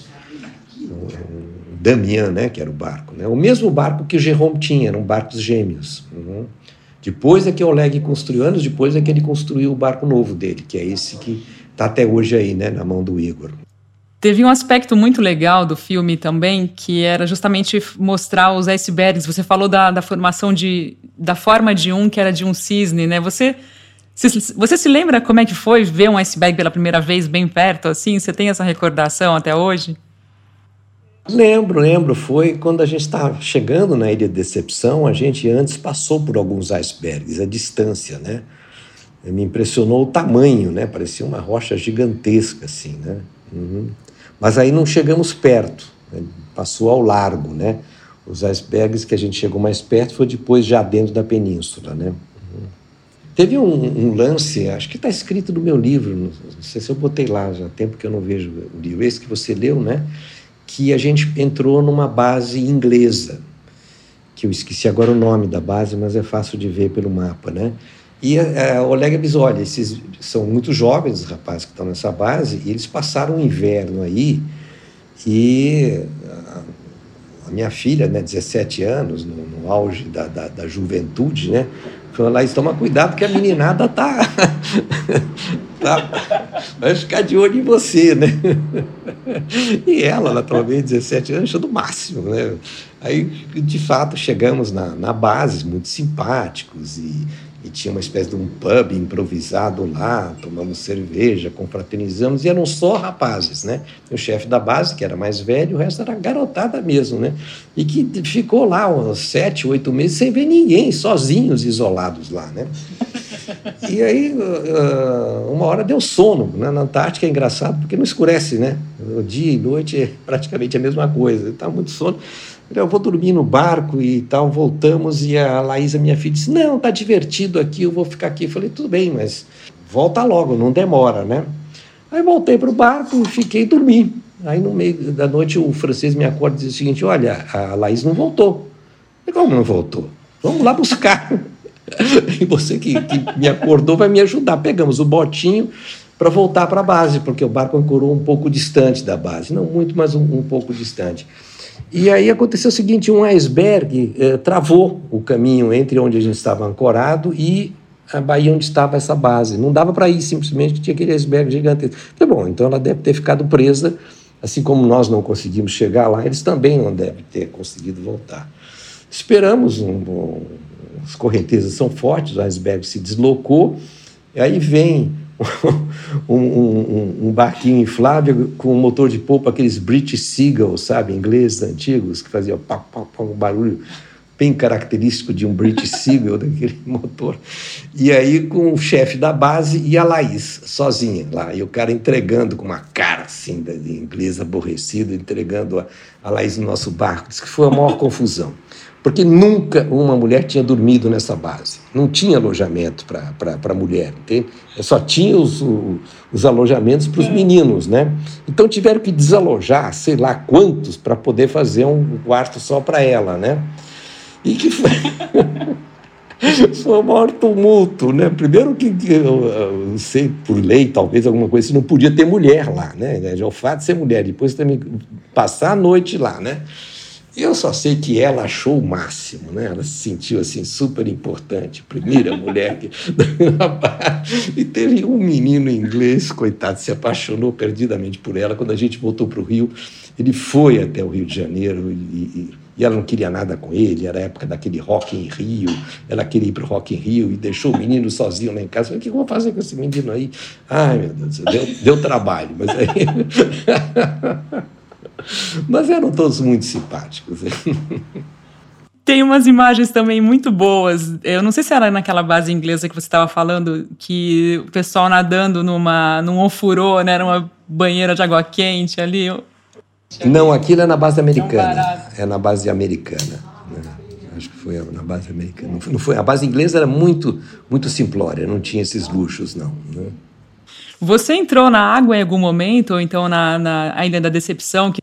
Damian, né, que era o barco. Né? O mesmo barco que o Jerome tinha, eram barcos gêmeos. Uhum. Depois é que o Oleg construiu, anos depois é que ele construiu o barco novo dele, que é esse que está até hoje aí, né, na mão do Igor. Teve um aspecto muito legal do filme também, que era justamente mostrar os icebergs. Você falou da, da formação de, da forma de um que era de um cisne, né? Você, se, você se lembra como é que foi ver um iceberg pela primeira vez bem perto, assim? Você tem essa recordação até hoje? Lembro, lembro. Foi quando a gente estava chegando na Ilha de Decepção, a gente antes passou por alguns icebergs, a distância, né? Me impressionou o tamanho, né? Parecia uma rocha gigantesca, assim, né? Uhum. Mas aí não chegamos perto, né? passou ao largo, né? Os icebergs que a gente chegou mais perto foi depois já dentro da península, né? Uhum. Teve um, um, lance, acho que está escrito no meu livro, não sei se eu botei lá, já há tempo que eu não vejo o livro, esse que você leu, né? que a gente entrou numa base inglesa, que eu esqueci agora o nome da base, mas é fácil de ver pelo mapa, né? E a Oleg olha, esses são muito jovens os rapazes que estão nessa base, e eles passaram o inverno aí, e a, minha filha, né, 17 anos, no, no auge da, da, da, juventude, né, falou, Laís, toma cuidado que a meninada tá, tá vai ficar de olho em você, né? E ela, naturalmente, 17 anos, achou do máximo, né? Aí, de fato, chegamos na, na base, muito simpáticos, e e tinha uma espécie de um pub improvisado lá, tomamos cerveja, confraternizamos, e eram só rapazes, né? O chefe da base, que era mais velho, o resto era garotada mesmo, né? E que ficou lá uns sete, oito meses sem ver ninguém, sozinhos, isolados lá, né? E aí, uh, uma hora deu sono, né? Na Antártica é engraçado, porque não escurece, né? O dia e noite é praticamente a mesma coisa, estava muito sono. Eu vou dormir no barco e tal, voltamos, e a Laísa, minha filha, disse, não, tá divertido aqui, eu vou ficar aqui. Eu falei, tudo bem, mas volta logo, não demora, né? Aí voltei para o barco e fiquei dormir. Aí no meio da noite o francês me acorda e diz o seguinte, olha, a Laís não voltou. Eu, como não voltou? Vamos lá buscar. e você que, que me acordou vai me ajudar. Pegamos o botinho para voltar para a base, porque o barco ancorou um pouco distante da base. Não muito, mas um, um pouco distante. E aí aconteceu o seguinte: um iceberg eh, travou o caminho entre onde a gente estava ancorado e a baía onde estava essa base. Não dava para ir, simplesmente tinha aquele iceberg gigantesco. Falei, bom, então ela deve ter ficado presa, assim como nós não conseguimos chegar lá, eles também não devem ter conseguido voltar. Esperamos, um, um, as correntezas são fortes, o iceberg se deslocou, aí vem um, um, um, barquinho inflável com um motor de polpa, aqueles British Seagull, sabe, ingleses antigos, que faziam pá, pá, pá, um barulho bem característico de um British Seagull, daquele motor. E aí com o chefe da base e a Laís, sozinha lá. E o cara entregando com uma cara assim, de inglês aborrecido, entregando a, a Laís no nosso barco. Diz que foi a maior confusão porque nunca uma mulher tinha dormido nessa base. Não tinha alojamento para mulher, entende? Só tinha os, os alojamentos para os meninos, né? Então tiveram que desalojar, sei lá quantos, para poder fazer um quarto só para ela, né? E que foi. foi o maior tumulto, né? Primeiro que, que eu, eu, sei, por lei, talvez alguma coisa, não podia ter mulher lá, né? Já o fato de ser mulher, depois também passar a noite lá, né? Eu só sei que ela achou o máximo, né? Ela se sentiu assim super importante, primeira mulher que e teve um menino inglês, coitado, se apaixonou perdidamente por ela. Quando a gente voltou para o Rio, ele foi até o Rio de Janeiro e, e, e, ela não queria nada com ele. Era a época daquele Rock em Rio. Ela queria ir para o Rock em Rio e deixou o menino sozinho lá em casa. Falei, o que eu vou fazer com esse menino aí? Ai, meu Deus, deu, deu trabalho, mas aí Mas eram todos muito simpáticos. Tem umas imagens também muito boas. Eu não sei se era naquela base inglesa que você estava falando, que o pessoal nadando numa, num ofurô, né? Era uma banheira de água quente ali. Não, aquilo é na base americana. É na base americana. Né? Acho que foi na base americana. Não foi, a base inglesa era muito, muito simplória, não tinha esses luxos, não. Né? Você entrou na água em algum momento, ou então na, na Ilha da Decepção, que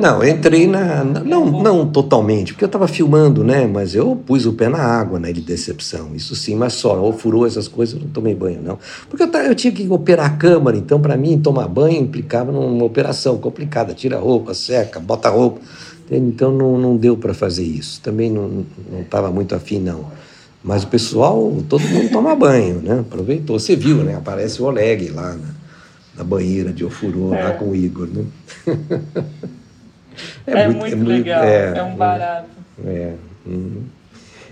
Não, entrei na. Não, não totalmente, porque eu estava filmando, né? Mas eu pus o pé na água na né, de decepção. Isso sim, mas só, ou furou essas coisas, eu não tomei banho, não. Porque eu, eu tinha que operar a câmera, então para mim tomar banho implicava numa operação complicada. Tira a roupa, seca, bota a roupa. Então não, não deu para fazer isso. Também não estava muito afim, não. Mas o pessoal, todo mundo toma banho, né? Aproveitou. Você viu, né? Aparece o Oleg lá na, na banheira de Ofurô, é. lá com o Igor, né? é, é, muito, muito, é muito legal, é, é um barato. É. Uhum.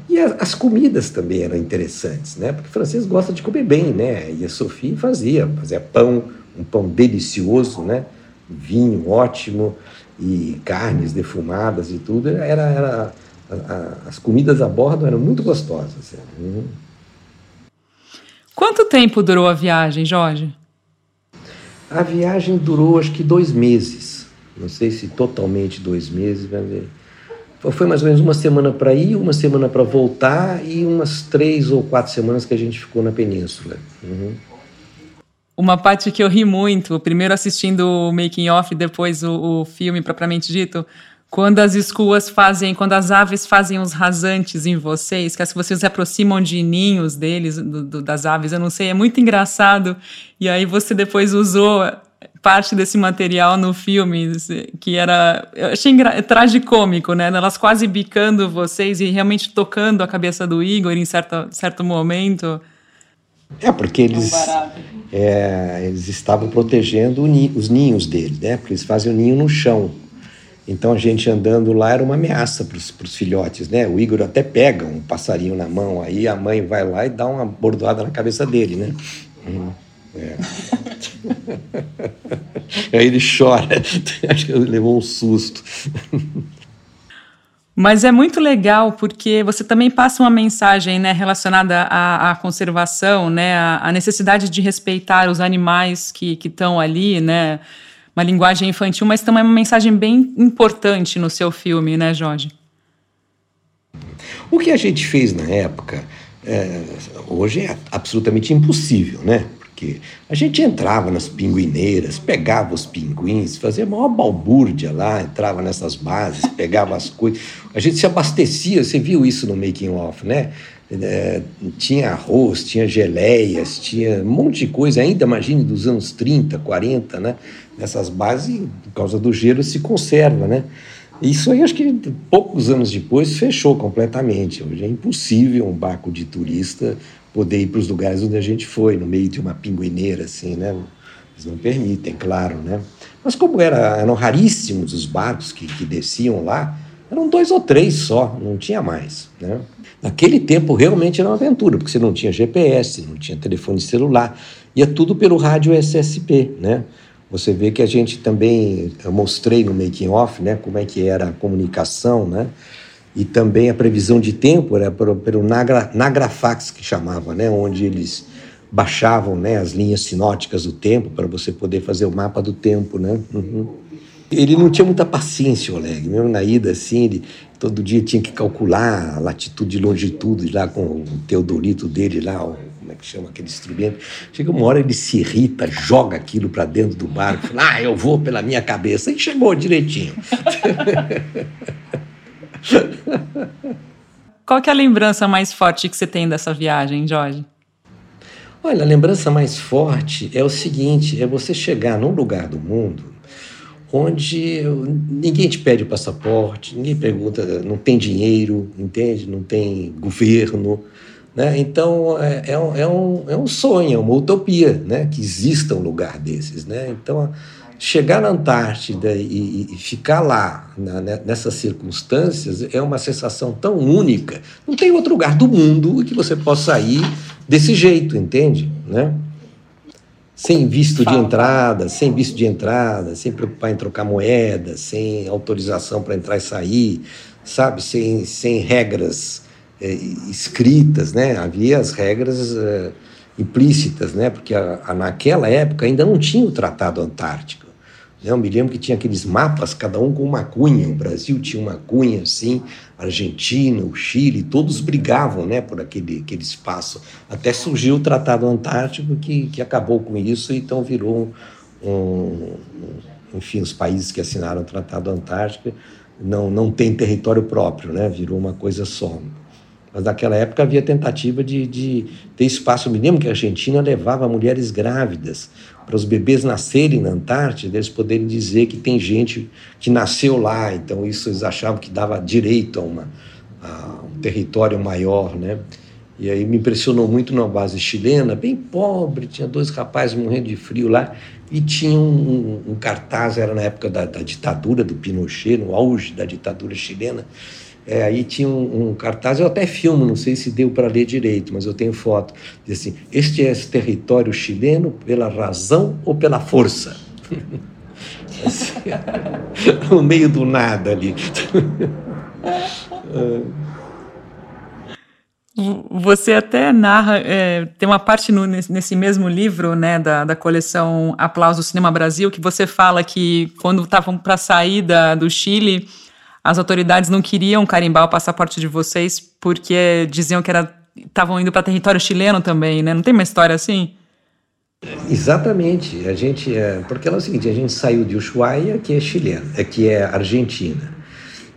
E as, as, comidas também eram interessantes, né? Porque o francês gosta de comer bem, né? E a Sophie fazia, fazia pão, um pão delicioso, né? Vinho ótimo e carnes defumadas e tudo. Era, era a, a, as comidas a bordo eram muito gostosas. Uhum. Quanto tempo durou a viagem, Jorge? A viagem durou acho que dois meses. Não sei se totalmente dois meses, vai ver. Foi mais ou menos uma semana para ir, uma semana para voltar e umas três ou quatro semanas que a gente ficou na península. Uhum. Uma parte que eu ri muito, primeiro assistindo o making off, depois o, o filme propriamente dito, quando as escuas fazem, quando as aves fazem os rasantes em vocês, que as que vocês se aproximam de ninhos deles, do, do, das aves, eu não sei, é muito engraçado. E aí você depois usou parte desse material no filme, que era, eu achei tragicômico, né? Elas quase bicando vocês e realmente tocando a cabeça do Igor em certo, certo momento. É, porque eles, é, eles estavam protegendo os ninhos deles, né? Porque eles fazem o ninho no chão. Então a gente andando lá era uma ameaça para os filhotes, né? O Igor até pega um passarinho na mão, aí a mãe vai lá e dá uma bordoada na cabeça dele, né? Hum, é. aí ele chora, acho que levou um susto. Mas é muito legal porque você também passa uma mensagem né, relacionada à, à conservação, né, à, necessidade de respeitar os animais que estão ali, né? Uma linguagem infantil, mas também é uma mensagem bem importante no seu filme, né, Jorge? O que a gente fez na época, é, hoje é absolutamente impossível, né? Porque a gente entrava nas pinguineiras, pegava os pinguins, fazia maior balbúrdia lá, entrava nessas bases, pegava as coisas. A gente se abastecia, você viu isso no making off, né? É, tinha arroz, tinha geleias, tinha um monte de coisa, ainda imagine dos anos 30, 40, né? Nessas bases, por causa do gelo, se conserva, né? Isso aí, acho que poucos anos depois, fechou completamente. Hoje é impossível um barco de turista poder ir para os lugares onde a gente foi, no meio de uma pinguineira, assim, né? Eles não permitem, claro, né? Mas como era, eram raríssimos os barcos que, que desciam lá, eram dois ou três só, não tinha mais, né? Naquele tempo realmente era uma aventura, porque você não tinha GPS, não tinha telefone celular, ia tudo pelo rádio SSP, né? Você vê que a gente também, eu mostrei no making off, né, como é que era a comunicação, né? E também a previsão de tempo era pelo, pelo Nagra, Nagrafax que chamava, né, onde eles baixavam, né, as linhas sinóticas do tempo para você poder fazer o mapa do tempo, né? Uhum. Ele não tinha muita paciência, Oleg, mesmo na ida assim, ele todo dia tinha que calcular a latitude e longitude lá com o teodolito dele lá, o é que chama aquele instrumento. Chega uma hora ele se irrita, joga aquilo para dentro do barco, fala, ah, eu vou pela minha cabeça. E chegou direitinho. Qual que é a lembrança mais forte que você tem dessa viagem, Jorge? Olha, a lembrança mais forte é o seguinte: é você chegar num lugar do mundo onde ninguém te pede o passaporte, ninguém pergunta, não tem dinheiro, entende? Não tem governo, né? Então, é, é, um, é, um, é um sonho, é uma utopia né? que exista um lugar desses. Né? Então, chegar na Antártida e, e ficar lá, na, né, nessas circunstâncias, é uma sensação tão única. Não tem outro lugar do mundo que você possa ir desse jeito, entende? Né? Sem visto de entrada, sem visto de entrada, sem preocupar em trocar moeda, sem autorização para entrar e sair, sabe? Sem, sem regras escritas, né? Havia as regras é, implícitas, né? Porque a, a, naquela época ainda não tinha o Tratado Antártico. Né? Eu me lembro que tinha aqueles mapas, cada um com uma cunha. O Brasil tinha uma cunha assim, a Argentina, o Chile, todos brigavam, né? Por aquele, aquele espaço. Até surgiu o Tratado Antártico que, que acabou com isso, então virou um, um enfim, os países que assinaram o Tratado Antártico não, não têm território próprio, né? virou uma coisa só. Mas naquela época havia tentativa de, de ter espaço. Me lembro que a Argentina levava mulheres grávidas para os bebês nascerem na Antártida, eles poderem dizer que tem gente que nasceu lá. Então, isso eles achavam que dava direito a, uma, a um território maior. Né? E aí me impressionou muito numa base chilena, bem pobre, tinha dois rapazes morrendo de frio lá, e tinha um, um, um cartaz, era na época da, da ditadura do Pinochet, no auge da ditadura chilena, é, aí tinha um, um, cartaz, eu até filmo, não sei se deu para ler direito, mas eu tenho foto. Diz assim: Este é esse território chileno pela razão ou pela força? assim, no meio do nada ali. Você até narra, é, tem uma parte no, nesse mesmo livro, né, da, da coleção Aplauso Cinema Brasil, que você fala que quando estavam para sair da, do Chile, as autoridades não queriam carimbar o passaporte de vocês porque diziam que estavam indo para território chileno também, né? Não tem uma história assim? Exatamente. A gente é, porque é o seguinte, a gente saiu de Ushuaia, que é chileno, é que é Argentina.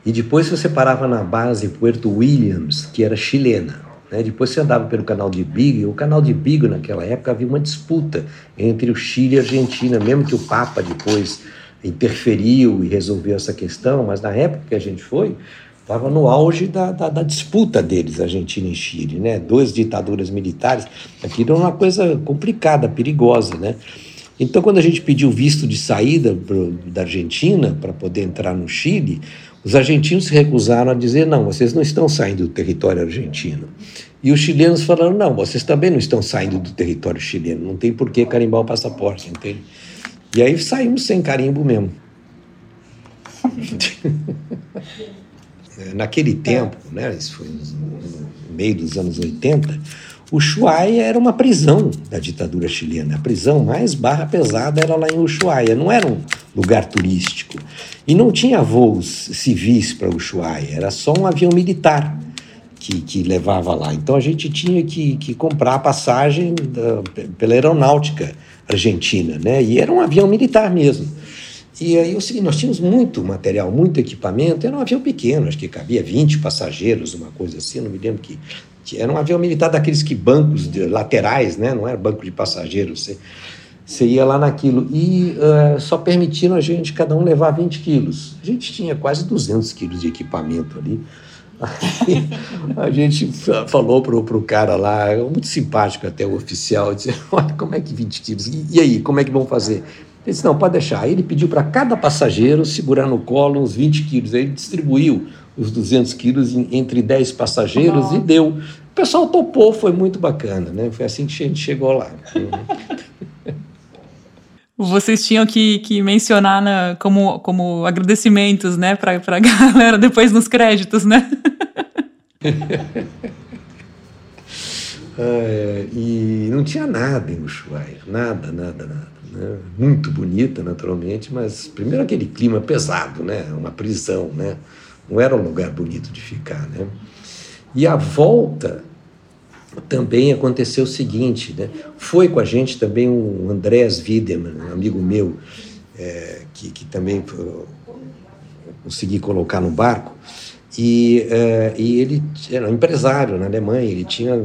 E depois você parava na base Puerto Williams, que era chilena. Né? Depois você andava pelo canal de Bigo, o canal de Bigo naquela época havia uma disputa entre o Chile e a Argentina, mesmo que o Papa depois interferiu e resolveu essa questão, mas na época que a gente foi, estava no auge da, da, da, disputa deles, Argentina e Chile, né? Duas ditaduras militares, aquilo era uma coisa complicada, perigosa, né? Então, quando a gente pediu visto de saída pro, da Argentina para poder entrar no Chile, os argentinos se recusaram a dizer: não, vocês não estão saindo do território argentino. E os chilenos falaram: não, vocês também não estão saindo do território chileno, não tem por que carimbar o passaporte, entende? E aí saímos sem carimbo mesmo. Naquele tempo, né, isso foi no meio dos anos 80, o Ushuaia era uma prisão da ditadura chilena. A prisão mais barra pesada era lá em Ushuaia, não era um lugar turístico. E não tinha voos civis para Ushuaia, era só um avião militar que, que levava lá. Então a gente tinha que, que comprar a passagem da, pela aeronáutica argentina, né? E era um avião militar mesmo. E aí o seguinte, nós tínhamos muito material, muito equipamento, era um avião pequeno, acho que cabia 20 passageiros, uma coisa assim, não me lembro que era um avião militar daqueles que bancos de, laterais, né? Não era banco de passageiros, você, você ia lá naquilo. E uh, só permitiram a gente, cada um, levar 20 quilos. A gente tinha quase 200 quilos de equipamento ali. Aí a gente falou pro, pro cara lá, muito simpático até o oficial, disse, olha, como é que 20 quilos? E, e aí, como é que vão fazer? Ele disse, não, pode deixar. Aí ele pediu para cada passageiro segurar no colo uns 20 quilos. Aí ele distribuiu os 200 quilos entre 10 passageiros Nossa. e deu. O pessoal topou, foi muito bacana, né? Foi assim que a gente chegou lá. Vocês tinham que, que mencionar na, como, como agradecimentos, né, para a galera depois nos créditos, né? é, e não tinha nada em Ushuaia, nada, nada, nada. Né? Muito bonita, naturalmente, mas primeiro aquele clima pesado, né? Uma prisão, né? Não era um lugar bonito de ficar, né? E a volta também aconteceu o seguinte, né? Foi com a gente também o Andrés Wiedemann, um amigo meu, é, que, que também consegui colocar no barco, e, é, e ele era um empresário na Alemanha, ele tinha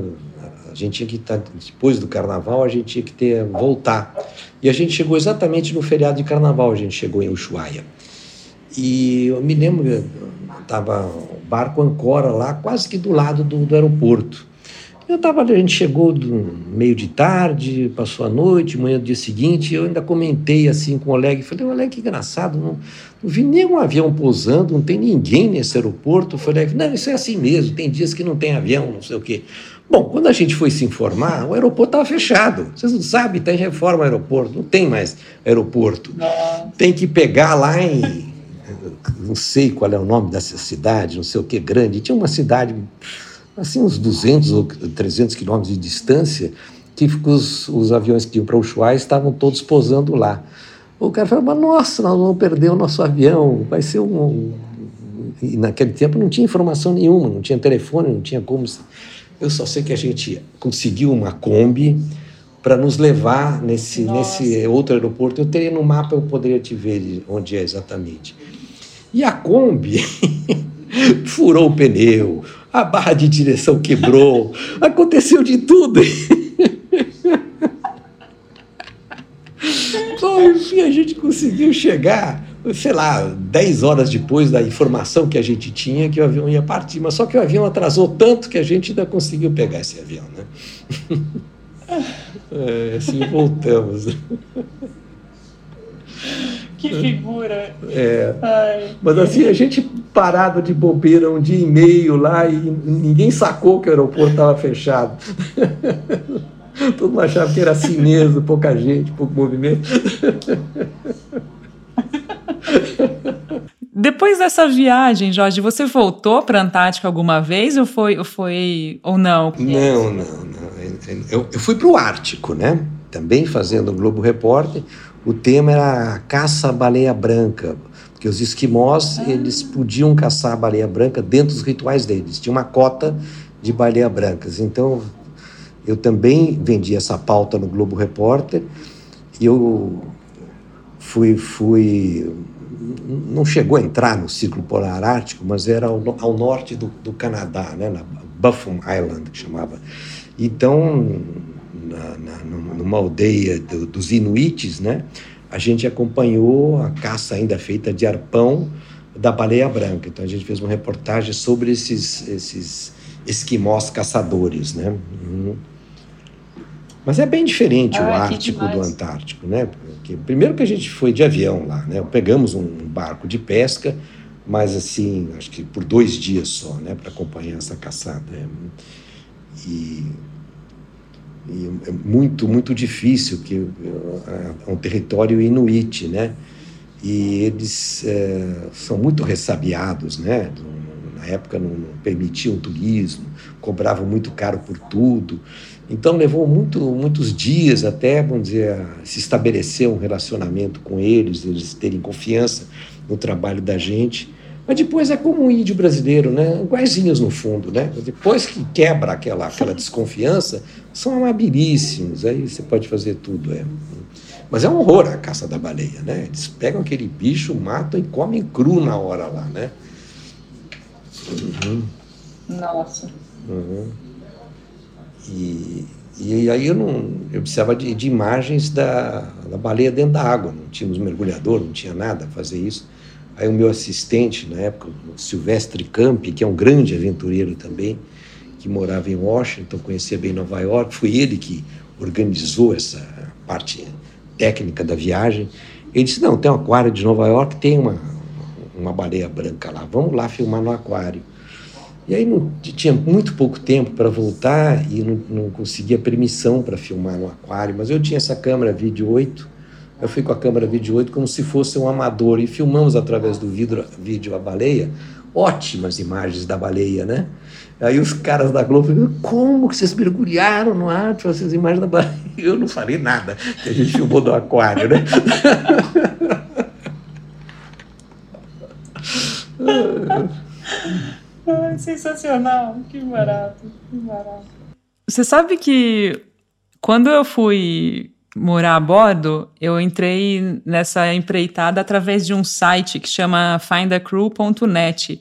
a gente tinha que estar tá, depois do carnaval a gente tinha que ter voltar. E a gente chegou exatamente no feriado de carnaval a gente chegou em Ushuaia. E eu me lembro estava o barco ancora lá quase que do lado do, do aeroporto eu tava, a gente chegou do meio de tarde, passou a noite, manhã do dia seguinte, eu ainda comentei assim com o Oleg, falei, Oleg, que engraçado, não, não vi nenhum avião pousando, não tem ninguém nesse aeroporto. Eu falei, não, isso é assim mesmo, tem dias que não tem avião, não sei o quê. Bom, quando a gente foi se informar, o aeroporto estava fechado. Vocês não sabem, tem reforma o aeroporto, não tem mais aeroporto. Não. Tem que pegar lá em. Não sei qual é o nome dessa cidade, não sei o que, grande. Tinha uma cidade assim, uns 200 ou 300 quilômetros de distância, que os, os aviões que iam para Ushuaia estavam todos posando lá. O cara falou, mas nossa, nós vamos perder o nosso avião, vai ser um... E naquele tempo não tinha informação nenhuma, não tinha telefone, não tinha como... Eu só sei que a gente conseguiu uma Kombi, para nos levar nesse, nesse outro aeroporto. Eu teria no mapa, eu poderia te ver onde é exatamente. E a Kombi furou o pneu, a barra de direção quebrou, aconteceu de tudo. Bom, enfim, a gente conseguiu chegar, sei lá, 10 horas depois da informação que a gente tinha que o avião ia partir, mas só que o avião atrasou tanto que a gente ainda conseguiu pegar esse avião, né? É, assim voltamos. Que figura! É. Ai. Mas assim, a gente parado de bobeira um dia e meio lá e ninguém sacou que o aeroporto estava fechado. Todo mundo achava que era assim mesmo, pouca gente, pouco movimento. Depois dessa viagem, Jorge, você voltou para a Antártica alguma vez ou foi, ou foi ou não? Não, não, não. Eu, eu fui para o Ártico, né? Também fazendo o Globo Repórter. O tema era caça à baleia branca, porque os esquimós ah. eles podiam caçar a baleia branca dentro dos rituais deles. Tinha uma cota de baleia brancas. Então eu também vendi essa pauta no Globo Repórter e eu fui, fui não chegou a entrar no Círculo Polar Ártico, mas era ao, ao norte do, do, Canadá, né, na Baffin Island, que chamava. Então, na, na, numa aldeia do, dos Inuites, né, a gente acompanhou a caça ainda feita de arpão da baleia branca. Então, a gente fez uma reportagem sobre esses, esses esquimós caçadores, né. Uhum. Mas é bem diferente ah, o Ártico do Antártico, né? Porque, primeiro que a gente foi de avião lá, né? Pegamos um barco de pesca, mas assim, acho que por dois dias só, né? Para acompanhar essa caçada. E, e, é muito, muito difícil, que é, um território inuit, né? E eles é, são muito ressabiados, né? Na época não, não permitiam turismo, cobravam muito caro por tudo. Então levou muito, muitos dias até, vamos dizer, se estabelecer um relacionamento com eles, eles terem confiança no trabalho da gente. Mas depois é como o índio brasileiro, né? Iguaizinhos no fundo, né? Depois que quebra aquela, aquela desconfiança, são amabilíssimos, aí você pode fazer tudo. É. Mas é um horror a caça da baleia, né? Eles pegam aquele bicho, matam e comem cru na hora lá, né? Uhum. Nossa. Uhum. E, e aí eu não eu precisava de, de imagens da, da baleia dentro da água, não tínhamos mergulhador, não tinha nada a fazer isso. Aí o meu assistente, na época, o Silvestre Campi, que é um grande aventureiro também, que morava em Washington, conhecia bem Nova York, foi ele que organizou essa parte técnica da viagem. Ele disse: Não, tem um aquário de Nova York, tem uma, uma baleia branca lá, vamos lá filmar no aquário. E aí não, tinha muito pouco tempo para voltar e não, não conseguia permissão para filmar no aquário, mas eu tinha essa câmera vídeo 8, eu fui com a câmera vídeo 8 como se fosse um amador e filmamos através do vidro, vídeo a baleia, ótimas imagens da baleia, né? Aí os caras da Globo falaram, como que vocês mergulharam no ar para essas imagens da baleia? Eu não falei nada, que a gente filmou do aquário, né? Ai, sensacional, que barato, que barato. Você sabe que quando eu fui morar a bordo, eu entrei nessa empreitada através de um site que chama findacrew.net.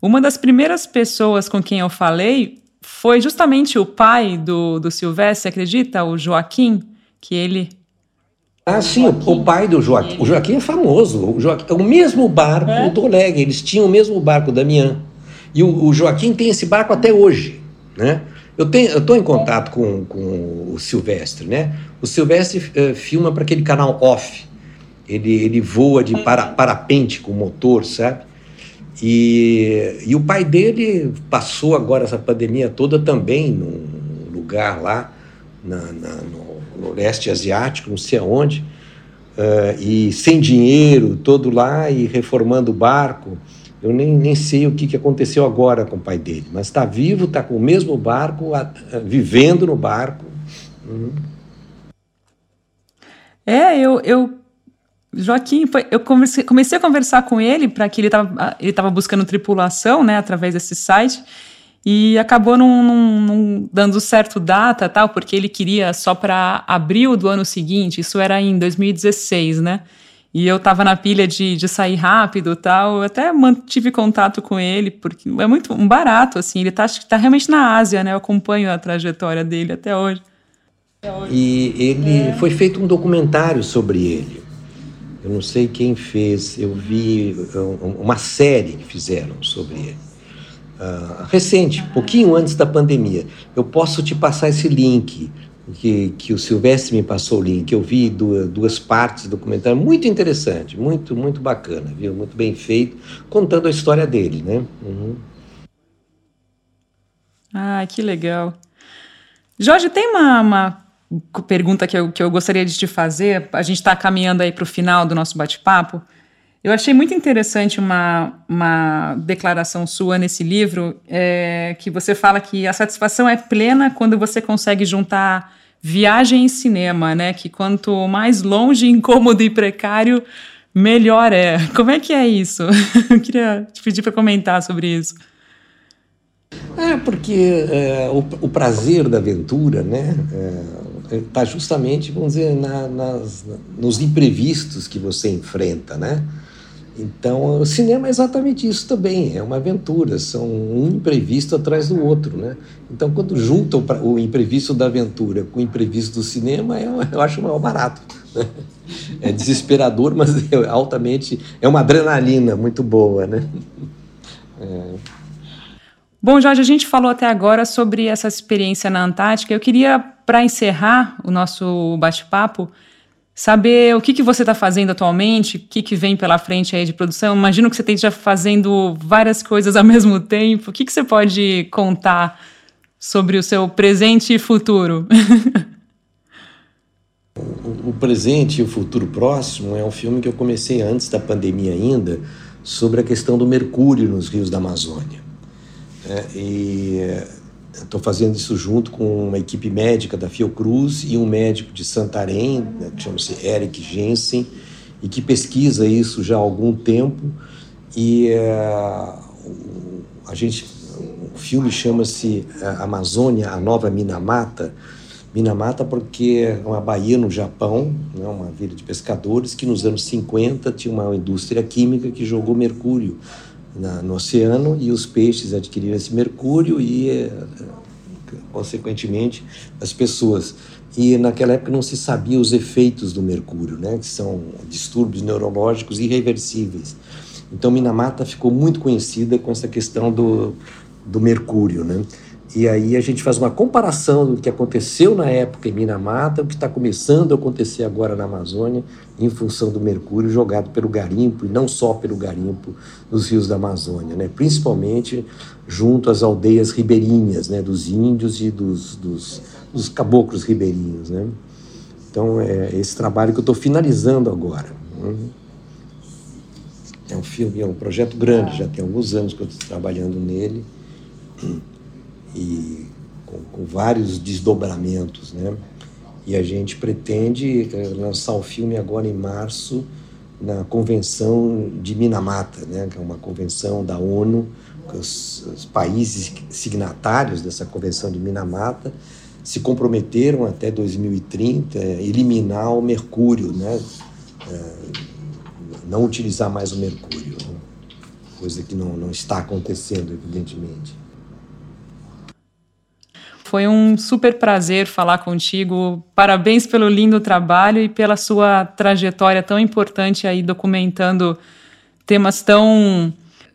Uma das primeiras pessoas com quem eu falei foi justamente o pai do, do Silvestre, acredita? O Joaquim, que ele ah, sim, Joaquim. o pai do Joaquim. O Joaquim é famoso. O, Joaquim, é o mesmo barco é? do Oleg. Eles tinham o mesmo barco, Damian. E o, o Joaquim tem esse barco até hoje, né? Eu estou em contato com, com o Silvestre, né? O Silvestre uh, filma para aquele canal off. Ele, ele voa de para, parapente com motor, sabe? E, e o pai dele passou agora essa pandemia toda também num lugar lá na, na, no, no leste asiático, não sei aonde, uh, e sem dinheiro, todo lá e reformando o barco. Eu nem, nem sei o que, que aconteceu agora com o pai dele, mas está vivo, está com o mesmo barco, a, a, vivendo no barco. Uhum. É, eu, eu Joaquim, eu comecei, a conversar com ele para que ele estava ele tava buscando tripulação, né, através desse site. e acabou não, não, não dando certo data, tal, porque ele queria só para abril do ano seguinte, isso era em 2016, né? E eu tava na pilha de, de sair rápido tal. Eu até mantive contato com ele, porque é muito um barato, assim. Ele tá, tá realmente na Ásia, né? Eu acompanho a trajetória dele até hoje. E ele é. foi feito um documentário sobre ele. Eu não sei quem fez, eu vi uma série que fizeram sobre ele. Uh, recente, pouquinho antes da pandemia. Eu posso te passar esse link que, que o Silvestre me passou o link. Eu vi duas, duas partes do documentário, muito interessante, muito, muito bacana, viu? Muito bem feito, contando a história dele, né? Uhum. Ah, que legal. Jorge, tem uma, uma pergunta que eu, que eu gostaria de te fazer. A gente está caminhando aí para o final do nosso bate-papo. Eu achei muito interessante uma, uma declaração sua nesse livro, é, que você fala que a satisfação é plena quando você consegue juntar viagem e cinema, né? Que quanto mais longe, incômodo e precário, melhor é. Como é que é isso? Eu queria te pedir para comentar sobre isso. É, porque é, o, o, prazer da aventura, né? Está é, justamente, vamos dizer, na, nas, nos imprevistos que você enfrenta, né? Então, o cinema é exatamente isso também, é uma aventura, são um imprevisto atrás do outro, né? Então, quando junta o, imprevisto da aventura com o imprevisto do cinema, é, eu acho o maior barato. Né? É desesperador, mas é altamente, é uma adrenalina muito boa, né? É. Bom, Jorge, a gente falou até agora sobre essa experiência na Antártica. Eu queria, para encerrar o nosso bate-papo, saber o que, que você está fazendo atualmente, o que, que vem pela frente aí de produção. Imagino que você esteja fazendo várias coisas ao mesmo tempo. O que, que você pode contar sobre o seu presente e futuro? o, presente e o futuro próximo é um filme que eu comecei antes da pandemia ainda, sobre a questão do mercúrio nos rios da Amazônia. É, e Estou fazendo isso junto com uma equipe médica da Fiocruz e um médico de Santarém, né, que chama-se Eric Jensen, e que pesquisa isso já há algum tempo. E é, a gente, o filme chama-se é, Amazônia, a Nova Minamata. Minamata porque é uma baía no Japão, né, uma vila de pescadores, que nos anos 50 tinha uma indústria química que jogou mercúrio na, no oceano e os peixes adquiriram esse mercúrio e, eh, consequentemente, as pessoas. E naquela época não se sabia os efeitos do mercúrio, né, que são distúrbios neurológicos irreversíveis. Então, Minamata ficou muito conhecida com essa questão do, do mercúrio, né? E aí a gente faz uma comparação do que aconteceu na época em Minamata, o que está começando a acontecer agora na Amazônia, em função do mercúrio jogado pelo garimpo, e não só pelo garimpo nos rios da Amazônia, né? principalmente junto às aldeias ribeirinhas, né? dos índios e dos, dos, dos caboclos ribeirinhos. Né? Então, é esse trabalho que eu estou finalizando agora. Né? É um filme, é um projeto grande, já tem alguns anos que eu estou trabalhando nele e com, com, vários desdobramentos, né? E a gente pretende eh, lançar o filme agora em março na convenção de Minamata, né? Que é uma convenção da ONU, os, os países signatários dessa convenção de Minamata se comprometeram até 2030 a eliminar o mercúrio, né? É, não utilizar mais o mercúrio, coisa que não, não está acontecendo, evidentemente. Foi um super prazer falar contigo. Parabéns pelo lindo trabalho e pela sua trajetória tão importante aí documentando temas tão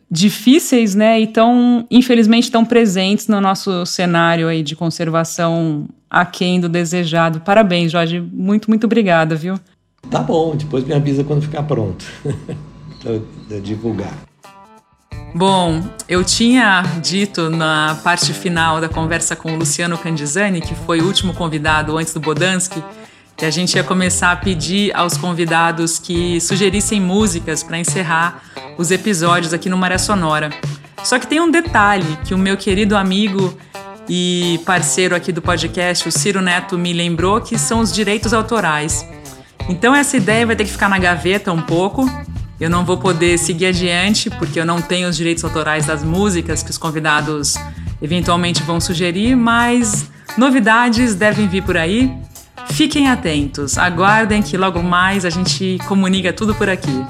difíceis, né, e tão infelizmente tão presentes no nosso cenário aí de conservação aquém do desejado. Parabéns, Jorge. Muito, muito obrigada, viu? Tá bom, depois me avisa quando ficar pronto. divulgar. Bom, eu tinha dito na parte final da conversa com o Luciano Candizani, que foi o último convidado antes do Bodansky, que a gente ia começar a pedir aos convidados que sugerissem músicas para encerrar os episódios aqui no Maré Sonora. Só que tem um detalhe que o meu querido amigo e parceiro aqui do podcast, o Ciro Neto, me lembrou, que são os direitos autorais. Então essa ideia vai ter que ficar na gaveta um pouco, eu não vou poder seguir adiante porque eu não tenho os direitos autorais das músicas que os convidados Eventualmente vão sugerir, mas novidades devem vir por aí. Fiquem atentos, aguardem que logo mais a gente comunica tudo por aqui.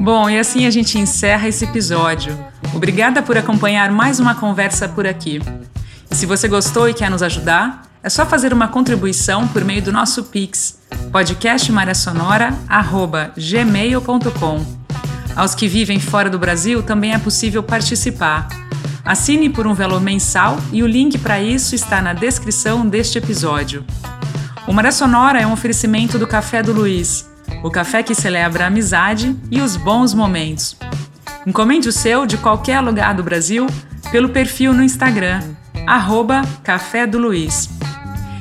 Bom, e assim a gente encerra esse episódio. Obrigada por acompanhar mais uma conversa por aqui. E se você gostou e quer nos ajudar, é só fazer uma contribuição por meio do nosso Pix, podcastmariasonora.gmail.com. Aos que vivem fora do Brasil também é possível participar. Assine por um valor mensal e o link para isso está na descrição deste episódio. O Maré Sonora é um oferecimento do Café do Luiz, o café que celebra a amizade e os bons momentos. Encomende o seu de qualquer lugar do Brasil pelo perfil no Instagram, arroba Café do Luiz.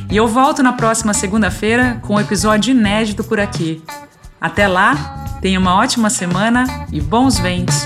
E eu volto na próxima segunda-feira com um episódio inédito por aqui. Até lá, tenha uma ótima semana e bons ventos!